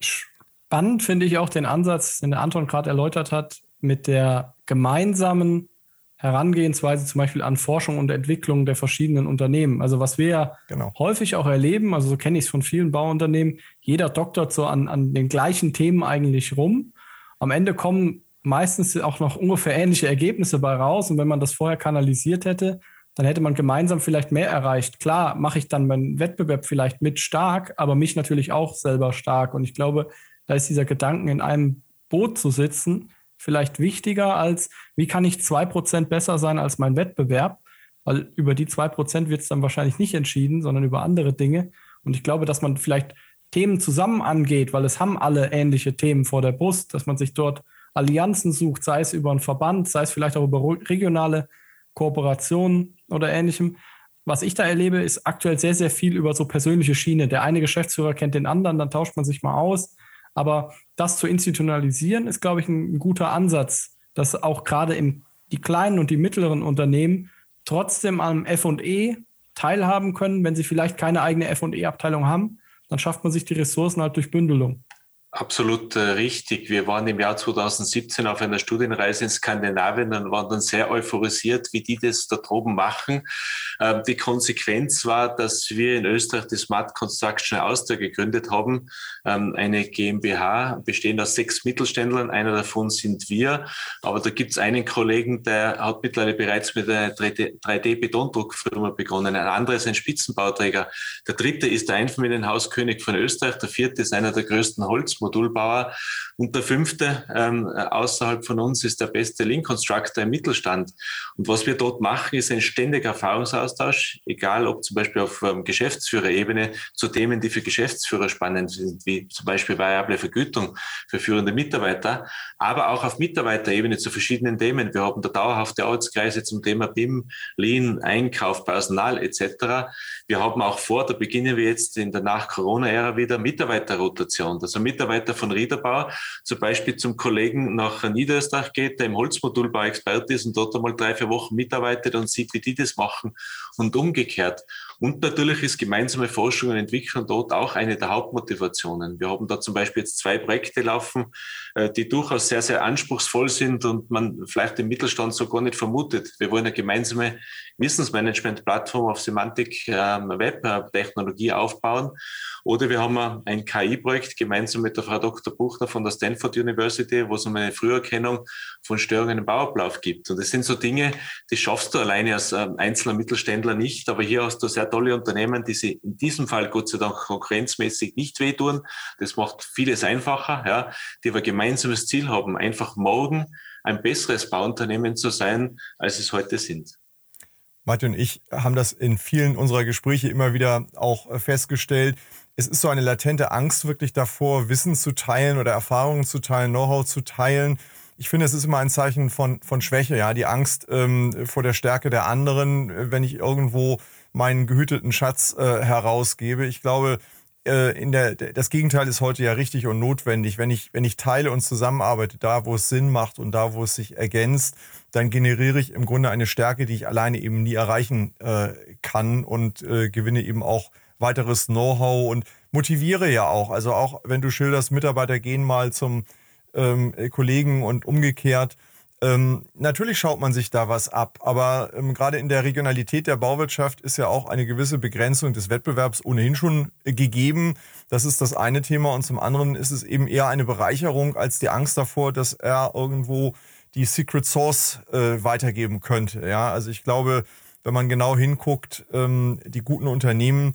Spannend finde ich auch den Ansatz, den der Anton gerade erläutert hat, mit der gemeinsamen Herangehensweise zum Beispiel an Forschung und Entwicklung der verschiedenen Unternehmen. Also was wir ja genau. häufig auch erleben, also so kenne ich es von vielen Bauunternehmen, jeder doktert so an, an den gleichen Themen eigentlich rum. Am Ende kommen meistens auch noch ungefähr ähnliche Ergebnisse bei raus. Und wenn man das vorher kanalisiert hätte, dann hätte man gemeinsam vielleicht mehr erreicht. Klar, mache ich dann meinen Wettbewerb vielleicht mit stark, aber mich natürlich auch selber stark. Und ich glaube, da ist dieser Gedanken, in einem Boot zu sitzen, vielleicht wichtiger als, wie kann ich zwei Prozent besser sein als mein Wettbewerb? Weil über die zwei Prozent wird es dann wahrscheinlich nicht entschieden, sondern über andere Dinge. Und ich glaube, dass man vielleicht Themen zusammen angeht, weil es haben alle ähnliche Themen vor der Brust, dass man sich dort Allianzen sucht, sei es über einen Verband, sei es vielleicht auch über regionale Kooperationen oder ähnlichem. Was ich da erlebe, ist aktuell sehr, sehr viel über so persönliche Schiene. Der eine Geschäftsführer kennt den anderen, dann tauscht man sich mal aus. Aber das zu institutionalisieren, ist, glaube ich, ein, ein guter Ansatz, dass auch gerade in die kleinen und die mittleren Unternehmen trotzdem am FE teilhaben können, wenn sie vielleicht keine eigene FE-Abteilung haben, dann schafft man sich die Ressourcen halt durch Bündelung. Absolut äh, richtig. Wir waren im Jahr 2017 auf einer Studienreise in Skandinavien und waren dann sehr euphorisiert, wie die das da droben machen. Ähm, die Konsequenz war, dass wir in Österreich die Smart Construction Austria gegründet haben, ähm, eine GmbH, bestehend aus sechs Mittelständlern. Einer davon sind wir. Aber da gibt es einen Kollegen, der hat mittlerweile bereits mit einer 3D-Betondruckfirma begonnen. Ein anderer ist ein Spitzenbauträger. Der dritte ist der Einfamilienhauskönig von Österreich. Der vierte ist einer der größten Holzmodelle. Modulbauer. Und der fünfte ähm, außerhalb von uns ist der beste Link Constructor im Mittelstand. Und was wir dort machen, ist ein ständiger Erfahrungsaustausch, egal ob zum Beispiel auf ähm, Geschäftsführerebene zu Themen, die für Geschäftsführer spannend sind, wie zum Beispiel variable Vergütung für führende Mitarbeiter, aber auch auf Mitarbeiterebene zu verschiedenen Themen. Wir haben da dauerhafte Arbeitskreise zum Thema BIM, Lean, Einkauf, Personal etc. Wir haben auch vor, da beginnen wir jetzt in der Nach-Corona-Ära wieder Mitarbeiterrotation, also Mitarbeiter Mitarbeiter von Riederbau zum Beispiel zum Kollegen nach Niederösterreich geht, der im Holzmodulbau Experte ist und dort einmal drei, vier Wochen mitarbeitet und sieht, wie die das machen und umgekehrt. Und natürlich ist gemeinsame Forschung und Entwicklung dort auch eine der Hauptmotivationen. Wir haben da zum Beispiel jetzt zwei Projekte laufen, äh, die durchaus sehr, sehr anspruchsvoll sind und man vielleicht im Mittelstand so gar nicht vermutet. Wir wollen eine gemeinsame Wissensmanagement-Plattform auf Semantik ähm, Web-Technologie aufbauen. Oder wir haben ein KI-Projekt gemeinsam mit der Frau Dr. Buchner von der Stanford University, wo es um eine Früherkennung von Störungen im Bauablauf gibt. Und das sind so Dinge, die schaffst du alleine als ähm, einzelner Mittelständler nicht. Aber hier hast du sehr tolle Unternehmen, die sie in diesem Fall Gott sei Dank konkurrenzmäßig nicht wehtun. Das macht vieles einfacher, ja, die aber gemeinsames Ziel haben, einfach morgen ein besseres Bauunternehmen zu sein, als es heute sind. Martin und ich haben das in vielen unserer Gespräche immer wieder auch äh, festgestellt. Es ist so eine latente Angst wirklich davor, Wissen zu teilen oder Erfahrungen zu teilen, Know-how zu teilen. Ich finde, es ist immer ein Zeichen von, von Schwäche, ja, die Angst ähm, vor der Stärke der anderen, äh, wenn ich irgendwo meinen gehüteten Schatz äh, herausgebe. Ich glaube, äh, in der, das Gegenteil ist heute ja richtig und notwendig. Wenn ich, wenn ich teile und zusammenarbeite, da wo es Sinn macht und da wo es sich ergänzt, dann generiere ich im Grunde eine Stärke, die ich alleine eben nie erreichen äh, kann und äh, gewinne eben auch weiteres Know-how und motiviere ja auch. Also auch wenn du schilderst, Mitarbeiter gehen mal zum ähm, Kollegen und umgekehrt, ähm, natürlich schaut man sich da was ab, aber ähm, gerade in der Regionalität der Bauwirtschaft ist ja auch eine gewisse Begrenzung des Wettbewerbs ohnehin schon äh, gegeben. Das ist das eine Thema und zum anderen ist es eben eher eine Bereicherung als die Angst davor, dass er irgendwo die Secret Source äh, weitergeben könnte. Ja, also ich glaube, wenn man genau hinguckt, ähm, die guten Unternehmen,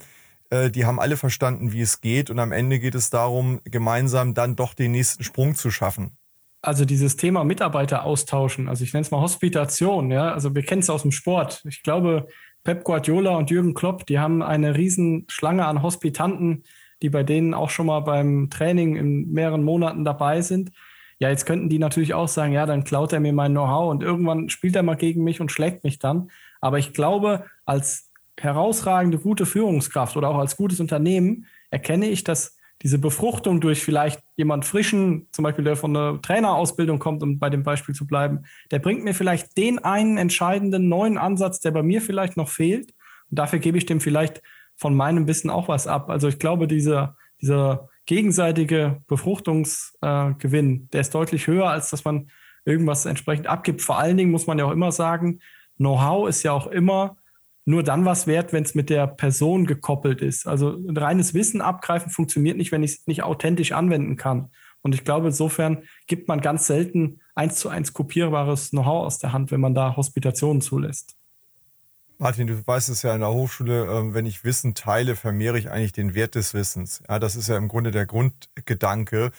äh, die haben alle verstanden, wie es geht und am Ende geht es darum, gemeinsam dann doch den nächsten Sprung zu schaffen also dieses Thema Mitarbeiter austauschen, also ich nenne es mal Hospitation, ja, also wir kennen es aus dem Sport. Ich glaube, Pep Guardiola und Jürgen Klopp, die haben eine riesen Schlange an Hospitanten, die bei denen auch schon mal beim Training in mehreren Monaten dabei sind. Ja, jetzt könnten die natürlich auch sagen, ja, dann klaut er mir mein Know-how und irgendwann spielt er mal gegen mich und schlägt mich dann. Aber ich glaube, als herausragende gute Führungskraft oder auch als gutes Unternehmen erkenne ich, dass diese Befruchtung durch vielleicht jemand frischen, zum Beispiel der von der Trainerausbildung kommt, um bei dem Beispiel zu bleiben, der bringt mir vielleicht den einen entscheidenden neuen Ansatz, der bei mir vielleicht noch fehlt. Und dafür gebe ich dem vielleicht von meinem Wissen auch was ab. Also ich glaube, dieser, dieser gegenseitige Befruchtungsgewinn, äh, der ist deutlich höher, als dass man irgendwas entsprechend abgibt. Vor allen Dingen muss man ja auch immer sagen, Know-how ist ja auch immer nur dann was wert, wenn es mit der Person gekoppelt ist. Also reines Wissen abgreifen funktioniert nicht, wenn ich es nicht authentisch anwenden kann. Und ich glaube, insofern gibt man ganz selten eins zu eins kopierbares Know-how aus der Hand, wenn man da Hospitationen zulässt. Martin, du weißt es ja in der Hochschule, ähm, wenn ich Wissen teile, vermehre ich eigentlich den Wert des Wissens. Ja, das ist ja im Grunde der Grundgedanke.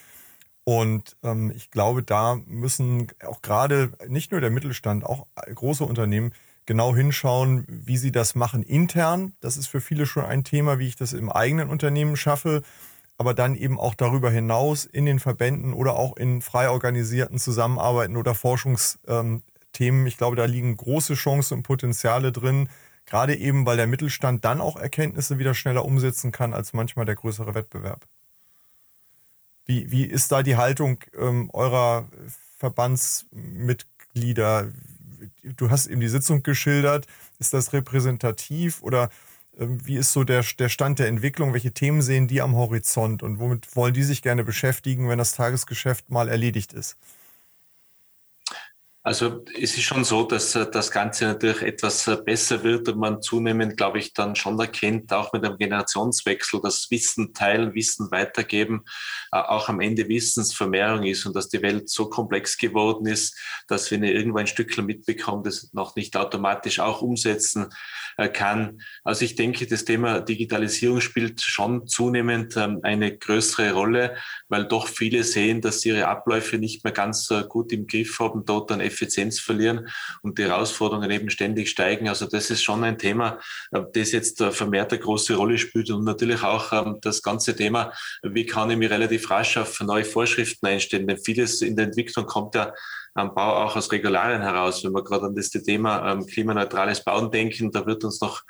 Und ähm, ich glaube, da müssen auch gerade nicht nur der Mittelstand, auch große Unternehmen genau hinschauen, wie sie das machen intern. Das ist für viele schon ein Thema, wie ich das im eigenen Unternehmen schaffe. Aber dann eben auch darüber hinaus in den Verbänden oder auch in frei organisierten Zusammenarbeiten oder Forschungsthemen. Ich glaube, da liegen große Chancen und Potenziale drin. Gerade eben, weil der Mittelstand dann auch Erkenntnisse wieder schneller umsetzen kann als manchmal der größere Wettbewerb. Wie, wie ist da die Haltung ähm, eurer Verbandsmitglieder? Du hast eben die Sitzung geschildert. Ist das repräsentativ oder ähm, wie ist so der, der Stand der Entwicklung? Welche Themen sehen die am Horizont und womit wollen die sich gerne beschäftigen, wenn das Tagesgeschäft mal erledigt ist? Also es ist schon so, dass äh, das Ganze natürlich etwas äh, besser wird und man zunehmend, glaube ich, dann schon erkennt, auch mit einem Generationswechsel, dass Wissen teilen, Wissen weitergeben, äh, auch am Ende Wissensvermehrung ist und dass die Welt so komplex geworden ist, dass wenn ihr irgendwo ein Stückchen mitbekommt, das noch nicht automatisch auch umsetzen kann. Also ich denke, das Thema Digitalisierung spielt schon zunehmend ähm, eine größere Rolle, weil doch viele sehen, dass sie ihre Abläufe nicht mehr ganz gut im Griff haben, dort dann Effizienz verlieren und die Herausforderungen eben ständig steigen. Also das ist schon ein Thema, äh, das jetzt äh, vermehrt eine große Rolle spielt und natürlich auch ähm, das ganze Thema, wie kann ich mich relativ rasch auf neue Vorschriften einstellen, denn vieles in der Entwicklung kommt ja am Bau auch aus Regularien heraus. Wenn wir gerade an das Thema ähm, klimaneutrales Bauen denken, da wird uns noch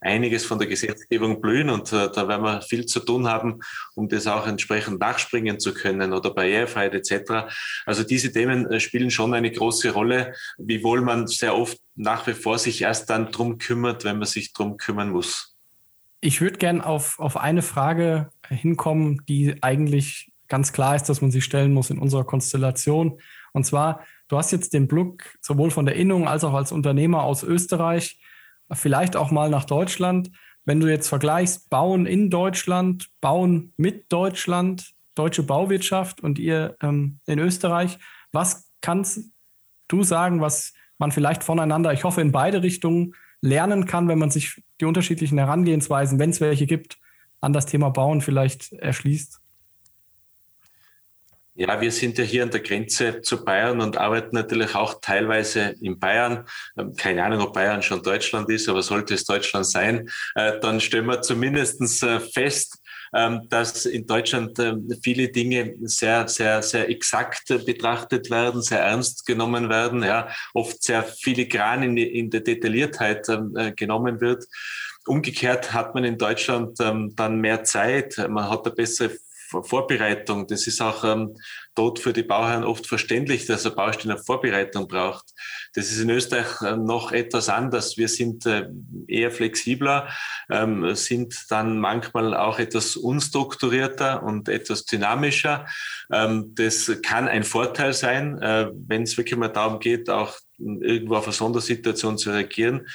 einiges von der Gesetzgebung blühen und äh, da werden wir viel zu tun haben, um das auch entsprechend nachspringen zu können oder Barrierefreiheit etc. Also diese Themen äh, spielen schon eine große Rolle, wiewohl man sehr oft nach wie vor sich erst dann drum kümmert, wenn man sich drum kümmern muss. Ich würde gern auf, auf eine Frage hinkommen, die eigentlich ganz klar ist, dass man sie stellen muss in unserer Konstellation. Und zwar, du hast jetzt den Blick sowohl von der Innung als auch als Unternehmer aus Österreich vielleicht auch mal nach Deutschland. Wenn du jetzt vergleichst, Bauen in Deutschland, Bauen mit Deutschland, deutsche Bauwirtschaft und ihr ähm, in Österreich, was kannst du sagen, was man vielleicht voneinander, ich hoffe in beide Richtungen, lernen kann, wenn man sich die unterschiedlichen Herangehensweisen, wenn es welche gibt, an das Thema Bauen vielleicht erschließt? Ja, wir sind ja hier an der Grenze zu Bayern und arbeiten natürlich auch teilweise in Bayern. Ähm, keine Ahnung, ob Bayern schon Deutschland ist, aber sollte es Deutschland sein, äh, dann stellen wir zumindest äh, fest, ähm, dass in Deutschland ähm, viele Dinge sehr, sehr, sehr exakt betrachtet werden, sehr ernst genommen werden, ja, oft sehr filigran in, in der Detailliertheit äh, genommen wird. Umgekehrt hat man in Deutschland dann mehr Zeit, man hat eine bessere Vorbereitung. Das ist auch ähm, dort für die Bauherren oft verständlich, dass eine Baustelle eine Vorbereitung braucht. Das ist in Österreich äh, noch etwas anders. Wir sind äh, eher flexibler, ähm, sind dann manchmal auch etwas unstrukturierter und etwas dynamischer. Ähm, das kann ein Vorteil sein, äh, wenn es wirklich mal darum geht, auch irgendwo auf eine Sondersituation zu reagieren.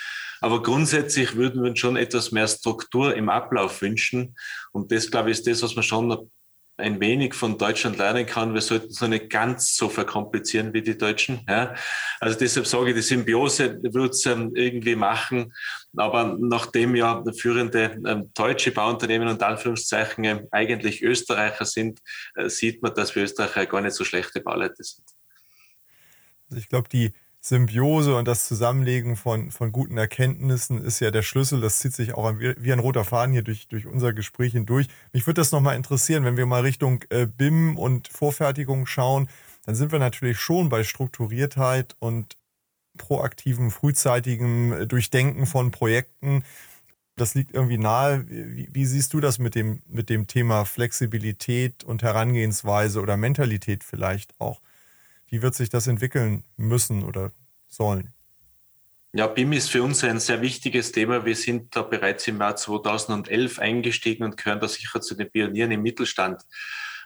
Aber grundsätzlich würden wir uns schon etwas mehr Struktur im Ablauf wünschen. Und das, glaube ich, ist das, was man schon ein wenig von Deutschland lernen kann. Wir sollten es noch nicht ganz so verkomplizieren wie die Deutschen. Ja. Also deshalb sage ich, die Symbiose wird es ähm, irgendwie machen. Aber nachdem ja führende ähm, deutsche Bauunternehmen und Anführungszeichen äh, eigentlich Österreicher sind, äh, sieht man, dass wir Österreicher gar nicht so schlechte Bauleute sind. Also ich glaube, die Symbiose und das Zusammenlegen von, von guten Erkenntnissen ist ja der Schlüssel. Das zieht sich auch wie ein roter Faden hier durch, durch unser Gespräch hindurch. Mich würde das nochmal interessieren, wenn wir mal Richtung äh, BIM und Vorfertigung schauen, dann sind wir natürlich schon bei Strukturiertheit und proaktivem, frühzeitigem äh, Durchdenken von Projekten. Das liegt irgendwie nahe. Wie, wie, siehst du das mit dem, mit dem Thema Flexibilität und Herangehensweise oder Mentalität vielleicht auch? Wie wird sich das entwickeln müssen oder sollen? Ja, BIM ist für uns ein sehr wichtiges Thema. Wir sind da bereits im Jahr 2011 eingestiegen und gehören da sicher zu den Pionieren im Mittelstand.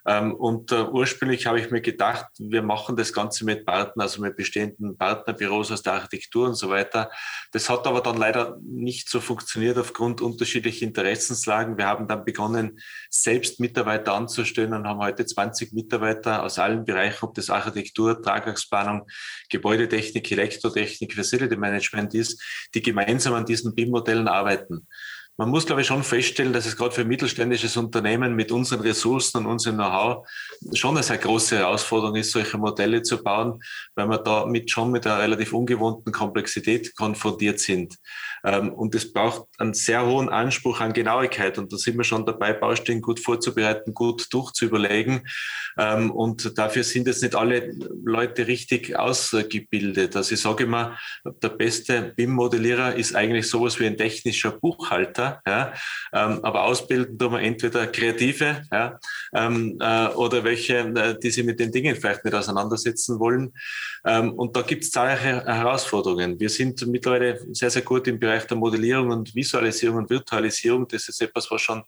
Ähm, und äh, ursprünglich habe ich mir gedacht, wir machen das Ganze mit Partnern, also mit bestehenden Partnerbüros aus der Architektur und so weiter. Das hat aber dann leider nicht so funktioniert aufgrund unterschiedlicher Interessenslagen. Wir haben dann begonnen, selbst Mitarbeiter anzustellen und haben heute 20 Mitarbeiter aus allen Bereichen, ob das Architektur, Tragwerksplanung, Gebäudetechnik, Elektrotechnik, Facility Management ist, die gemeinsam an diesen BIM-Modellen arbeiten man muss, glaube ich, schon feststellen, dass es gerade für mittelständisches Unternehmen mit unseren Ressourcen und unserem Know-how schon eine sehr große Herausforderung ist, solche Modelle zu bauen, weil wir da mit schon mit einer relativ ungewohnten Komplexität konfrontiert sind. Ähm, und es braucht einen sehr hohen Anspruch an Genauigkeit. Und da sind wir schon dabei, Baustellen gut vorzubereiten, gut durchzuüberlegen. Ähm, und dafür sind jetzt nicht alle Leute richtig ausgebildet. Also ich sage immer, der beste BIM-Modellierer ist eigentlich sowas wie ein technischer Buchhalter. Ähm, aber ausbilden tun wir entweder Kreative? Äh, oder welche, äh, die sich mit den Dingen vielleicht nicht auseinandersetzen wollen. Und da gibt es zahlreiche Herausforderungen. Wir sind mittlerweile sehr, sehr gut im Bereich Bereich der Modellierung und Visualisierung und Virtualisierung, das ist etwas, was schon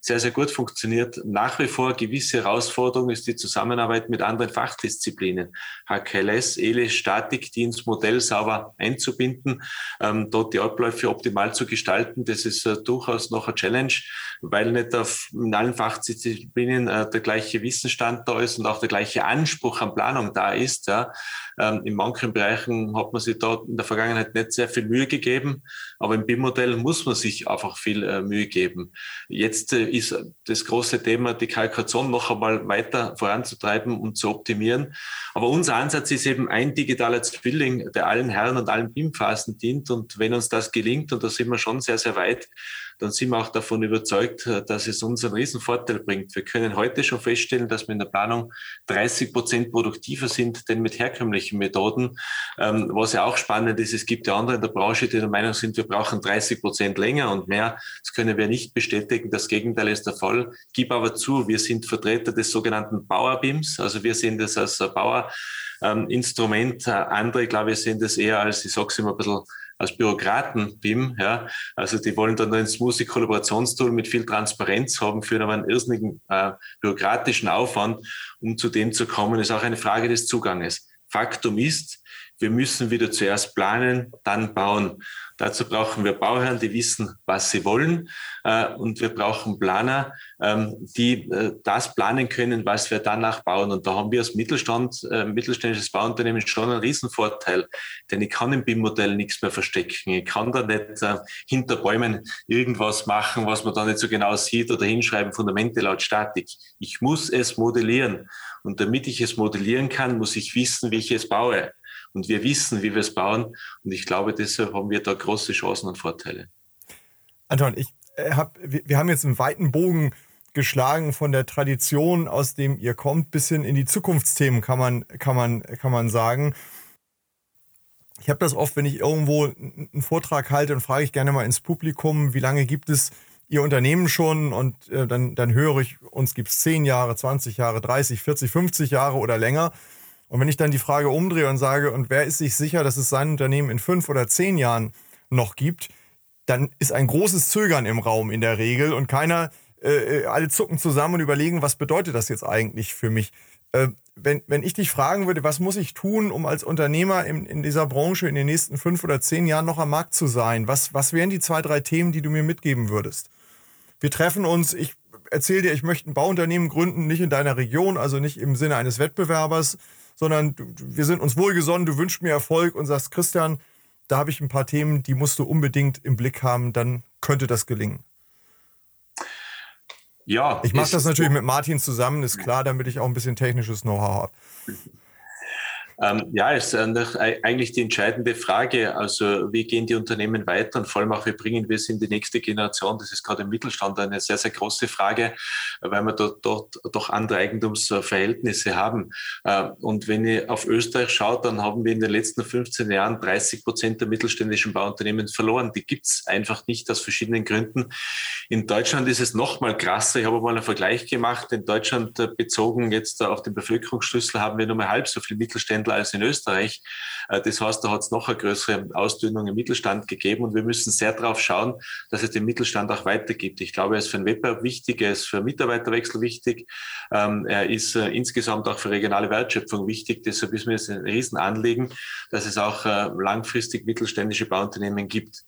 sehr, sehr gut funktioniert. Nach wie vor gewisse Herausforderung ist die Zusammenarbeit mit anderen Fachdisziplinen. HKLS, ELE, Statik, die ins Modell sauber einzubinden, ähm, dort die Abläufe optimal zu gestalten. Das ist äh, durchaus noch eine Challenge, weil nicht auf, in allen Fachdisziplinen äh, der gleiche Wissensstand da ist und auch der gleiche Anspruch an Planung da ist. Ja. Ähm, in manchen Bereichen hat man sich da in der Vergangenheit nicht sehr viel Mühe gegeben, aber im BIM-Modell muss man sich einfach viel äh, Mühe geben. Jetzt äh, ist das große Thema, die Kalkulation noch einmal weiter voranzutreiben und zu optimieren. Aber unser Ansatz ist eben ein digitaler Zwilling, der allen Herren und allen BIM-Phasen dient. Und wenn uns das gelingt, und da sind wir schon sehr, sehr weit, dann sind wir auch davon überzeugt, äh, dass es uns einen riesen Vorteil bringt. Wir können heute schon feststellen, dass wir in der Planung 30 Prozent produktiver sind, denn mit herkömmlichen Methoden. Ähm, was ja auch spannend ist, es gibt ja andere in der Branche, die der Meinung sind, wir brauchen 30 Prozent länger und mehr. Das können wir nicht bestätigen. Das Gegenteil ist der Fall. Gib aber zu, wir sind Vertreter des sogenannten Bauer-BIMs. Also wir sehen das als Bauer. Ähm, Instrument. Andere, glaube ich, sehen das eher als, ich sage es immer ein bisschen als Bürokraten BIM. Ja. Also die wollen dann ein smoothie Kollaborationstool mit viel Transparenz haben, führen aber einen irrsinnigen äh, bürokratischen Aufwand, um zu dem zu kommen. Ist auch eine Frage des Zuganges. Faktum ist, wir müssen wieder zuerst planen, dann bauen. Dazu brauchen wir Bauherren, die wissen, was sie wollen. Äh, und wir brauchen Planer, ähm, die äh, das planen können, was wir danach bauen. Und da haben wir als Mittelstand, äh, mittelständisches Bauunternehmen schon einen Riesenvorteil. Denn ich kann im BIM-Modell nichts mehr verstecken. Ich kann da nicht hinter Bäumen irgendwas machen, was man da nicht so genau sieht oder hinschreiben, Fundamente laut Statik. Ich muss es modellieren. Und damit ich es modellieren kann, muss ich wissen, wie ich es baue. Und wir wissen, wie wir es bauen. Und ich glaube, deshalb haben wir da große Chancen und Vorteile. Anton, ich äh, hab, wir haben jetzt einen weiten Bogen geschlagen von der Tradition, aus dem ihr kommt, bis hin in die Zukunftsthemen, kann man, kann man, kann man sagen. Ich habe das oft, wenn ich irgendwo einen Vortrag halte, und frage ich gerne mal ins Publikum, wie lange gibt es Ihr Unternehmen schon? Und äh, dann, dann höre ich, uns gibt es 10 Jahre, 20 Jahre, 30, 40, 50 Jahre oder länger. Und wenn ich dann die Frage umdrehe und sage, und wer ist sich sicher, dass es sein Unternehmen in fünf oder zehn Jahren noch gibt, dann ist ein großes Zögern im Raum in der Regel und keiner, äh, äh, alle zucken zusammen und überlegen, was bedeutet das jetzt eigentlich für mich? Äh, wenn, wenn ich dich fragen würde, was muss ich tun, um als Unternehmer in, in dieser Branche in den nächsten fünf oder zehn Jahren noch am Markt zu sein, was, was wären die zwei, drei Themen, die du mir mitgeben würdest? Wir treffen uns, ich erzähle dir, ich möchte ein Bauunternehmen gründen, nicht in deiner Region, also nicht im Sinne eines Wettbewerbers, sondern wir sind uns wohlgesonnen, du wünschst mir Erfolg und sagst, Christian, da habe ich ein paar Themen, die musst du unbedingt im Blick haben, dann könnte das gelingen. Ja. Ich mache das natürlich mit Martin zusammen, ist klar, damit ich auch ein bisschen technisches Know-how habe. Ähm, ja, ist eigentlich die entscheidende Frage. Also wie gehen die Unternehmen weiter und vor allem auch, wie bringen wir es in die nächste Generation? Das ist gerade im Mittelstand eine sehr, sehr große Frage, weil wir dort, dort doch andere Eigentumsverhältnisse haben. Äh, und wenn ihr auf Österreich schaut, dann haben wir in den letzten 15 Jahren 30 Prozent der mittelständischen Bauunternehmen verloren. Die gibt es einfach nicht aus verschiedenen Gründen. In Deutschland ist es noch mal krasser. Ich habe mal einen Vergleich gemacht. In Deutschland äh, bezogen jetzt auf den Bevölkerungsschlüssel haben wir nur mal halb so viele Mittelständler schneller als in Österreich. Äh, das heißt, da hat es noch eine größere Ausdünnung im Mittelstand gegeben und wir müssen sehr darauf schauen, dass es den Mittelstand auch weitergibt. Ich glaube, er ist für den Wettbewerb wichtig, er ist für Mitarbeiterwechsel wichtig, ähm, er ist äh, insgesamt auch für regionale Wertschöpfung wichtig. Deshalb ist mir es ein Riesenanliegen, dass es auch äh, langfristig mittelständische Bauunternehmen gibt.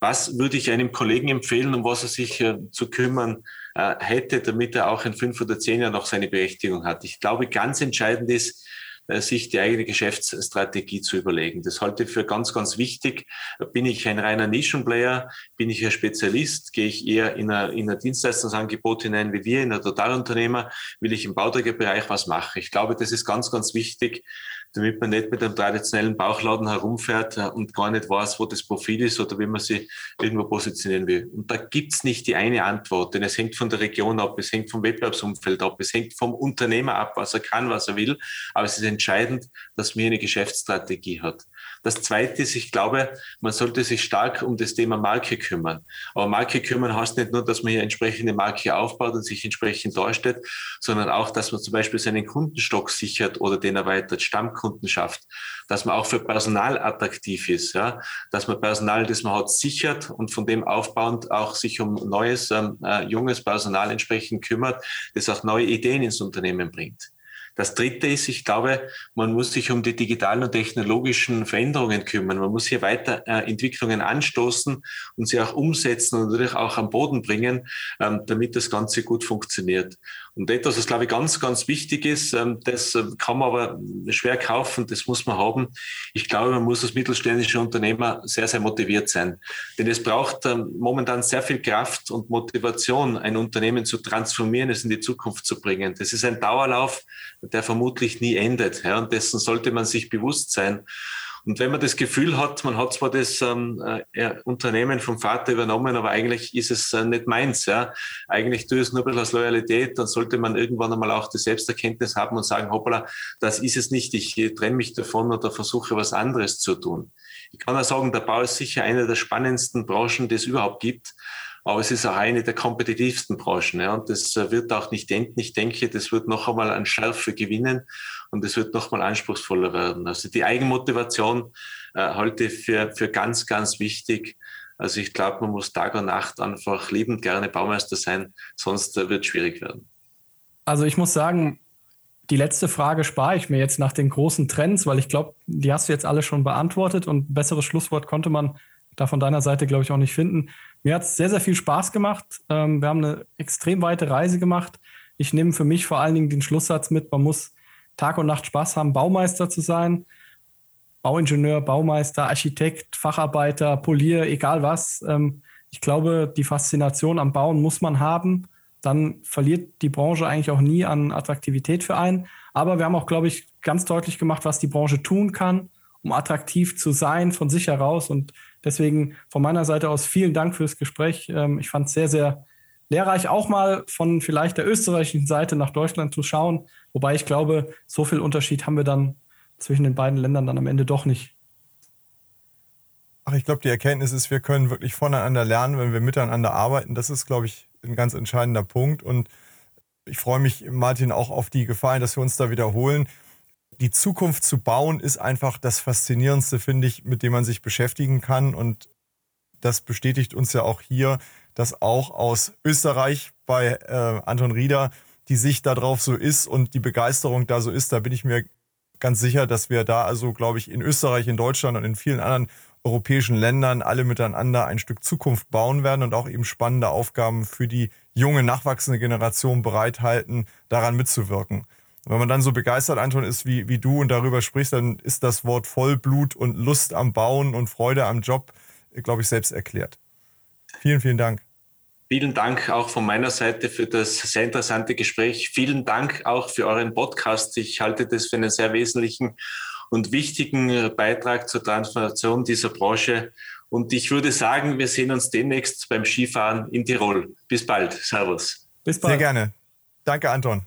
Was würde ich einem Kollegen empfehlen, um was er sich zu kümmern hätte, damit er auch in fünf oder zehn Jahren noch seine Berechtigung hat? Ich glaube, ganz entscheidend ist, sich die eigene Geschäftsstrategie zu überlegen. Das halte ich für ganz, ganz wichtig. Bin ich ein reiner Nischenplayer? Bin ich ein Spezialist? Gehe ich eher in ein, in ein Dienstleistungsangebot hinein wie wir, in ein Totalunternehmer? Will ich im Bauträgerbereich was machen? Ich glaube, das ist ganz, ganz wichtig, damit man nicht mit einem traditionellen Bauchladen herumfährt äh, und gar nicht weiß, wo das Profil ist oder wie man sie irgendwo positionieren will. Und da gibt's nicht die eine Antwort, denn es hängt von der Region ab, es hängt vom Wettbewerbsumfeld ab, es hängt vom Unternehmer ab, was er kann, was er will. Aber es ist entscheidend, dass man eine Geschäftsstrategie hat. Das Zweite ist, ich glaube, man sollte sich stark um das Thema Marke kümmern. Aber Marke kümmern heißt nicht nur, dass man hier entsprechende Marke aufbaut und sich entsprechend darstellt, sondern auch, dass man zum Beispiel seinen Kundenstock sichert oder den erweitert, Stammkunden schafft, dass man auch für Personal attraktiv ist, ja? dass man Personal, das man hat, sichert und von dem aufbauend auch sich um neues, ähm, äh, junges Personal entsprechend kümmert, das auch neue Ideen ins Unternehmen bringt. Das Dritte ist, ich glaube, man muss sich um die digitalen und technologischen Veränderungen kümmern. Man muss hier weiter äh, Entwicklungen anstoßen und sie auch umsetzen und natürlich auch am Boden bringen, ähm, damit das Ganze gut funktioniert. Und etwas, was glaube ich ganz, ganz wichtig ist, ähm, das äh, kann man aber schwer kaufen, das muss man haben. Ich glaube, man muss als mittelständischer Unternehmer sehr, sehr motiviert sein. Denn es braucht ähm, momentan sehr viel Kraft und Motivation, ein Unternehmen zu transformieren, es in die Zukunft zu bringen. Das ist ein Dauerlauf, der vermutlich nie endet. Und dessen sollte man sich bewusst sein. Und wenn man das Gefühl hat, man hat zwar das ähm, äh, Unternehmen vom Vater übernommen, aber eigentlich ist es äh, nicht meins. Ja? Eigentlich tue ich es nur ein bisschen aus Loyalität, dann sollte man irgendwann einmal auch die Selbsterkenntnis haben und sagen, hoppala, das ist es nicht, ich trenne mich davon oder versuche was anderes zu tun. Ich kann auch sagen, der Bau ist sicher eine der spannendsten Branchen, die es überhaupt gibt. Aber es ist auch eine der kompetitivsten Branchen. Ja, und das äh, wird auch nicht enden. Ich denke, das wird noch einmal an Schärfe gewinnen und es wird noch mal anspruchsvoller werden. Also die Eigenmotivation äh, halte ich für, für ganz, ganz wichtig. Also ich glaube, man muss Tag und Nacht einfach liebend gerne Baumeister sein, sonst äh, wird es schwierig werden. Also ich muss sagen, die letzte Frage spare ich mir jetzt nach den großen Trends, weil ich glaube, die hast du jetzt alle schon beantwortet und ein besseres Schlusswort konnte man da von deiner Seite, glaube ich, auch nicht finden. Mir hat es sehr, sehr viel Spaß gemacht. Ähm, wir haben eine extrem weite Reise gemacht. Ich nehme für mich vor allen Dingen den Schlusssatz mit, man muss Tag und Nacht Spaß haben, Baumeister zu sein. Bauingenieur, Baumeister, Architekt, Facharbeiter, Polier, egal was. Ähm, ich glaube, die Faszination am Bauen muss man haben. Dann verliert die Branche eigentlich auch nie an Attraktivität für einen. Aber wir haben auch, glaube ich, ganz deutlich gemacht, was die Branche tun kann, um attraktiv zu sein von sich heraus. Und Deswegen von meiner Seite aus vielen Dank fürs Gespräch. Ähm, ich fand es sehr, sehr lehrreich, auch mal von vielleicht der österreichischen Seite nach Deutschland zu schauen. Wobei ich glaube, so viel Unterschied haben wir dann zwischen den beiden Ländern dann am Ende doch nicht. Ach, ich glaube, die Erkenntnis ist, wir können wirklich voneinander lernen, wenn wir miteinander arbeiten. Das ist, glaube ich, ein ganz entscheidender Punkt. Und ich freue mich, Martin, auch auf die Gefallen, dass wir uns da wiederholen die Zukunft zu bauen ist einfach das Faszinierendste, finde ich, mit dem man sich beschäftigen kann. Und das bestätigt uns ja auch hier, dass auch aus Österreich bei äh, Anton Rieder die Sicht darauf so ist und die Begeisterung da so ist. Da bin ich mir ganz sicher, dass wir da also, glaube ich, in Österreich, in Deutschland und in vielen anderen europäischen Ländern alle miteinander ein Stück Zukunft bauen werden und auch eben spannende Aufgaben für die junge, nachwachsende Generation bereithalten, daran mitzuwirken. Und wenn man dann so begeistert, Anton, ist wie, wie du und darüber sprichst, dann ist das Wort Vollblut und Lust am Bauen und Freude am Job, glaube ich, selbst erklärt. Vielen, vielen Dank. Vielen Dank auch von meiner Seite für das sehr interessante Gespräch. Vielen Dank auch für euren Podcast. Ich halte das für einen sehr wesentlichen und wichtigen Beitrag zur Transformation dieser Branche. Und ich würde sagen, wir sehen uns demnächst beim Skifahren in Tirol. Bis bald. Servus. Bis bald. Sehr gerne. Danke, Anton.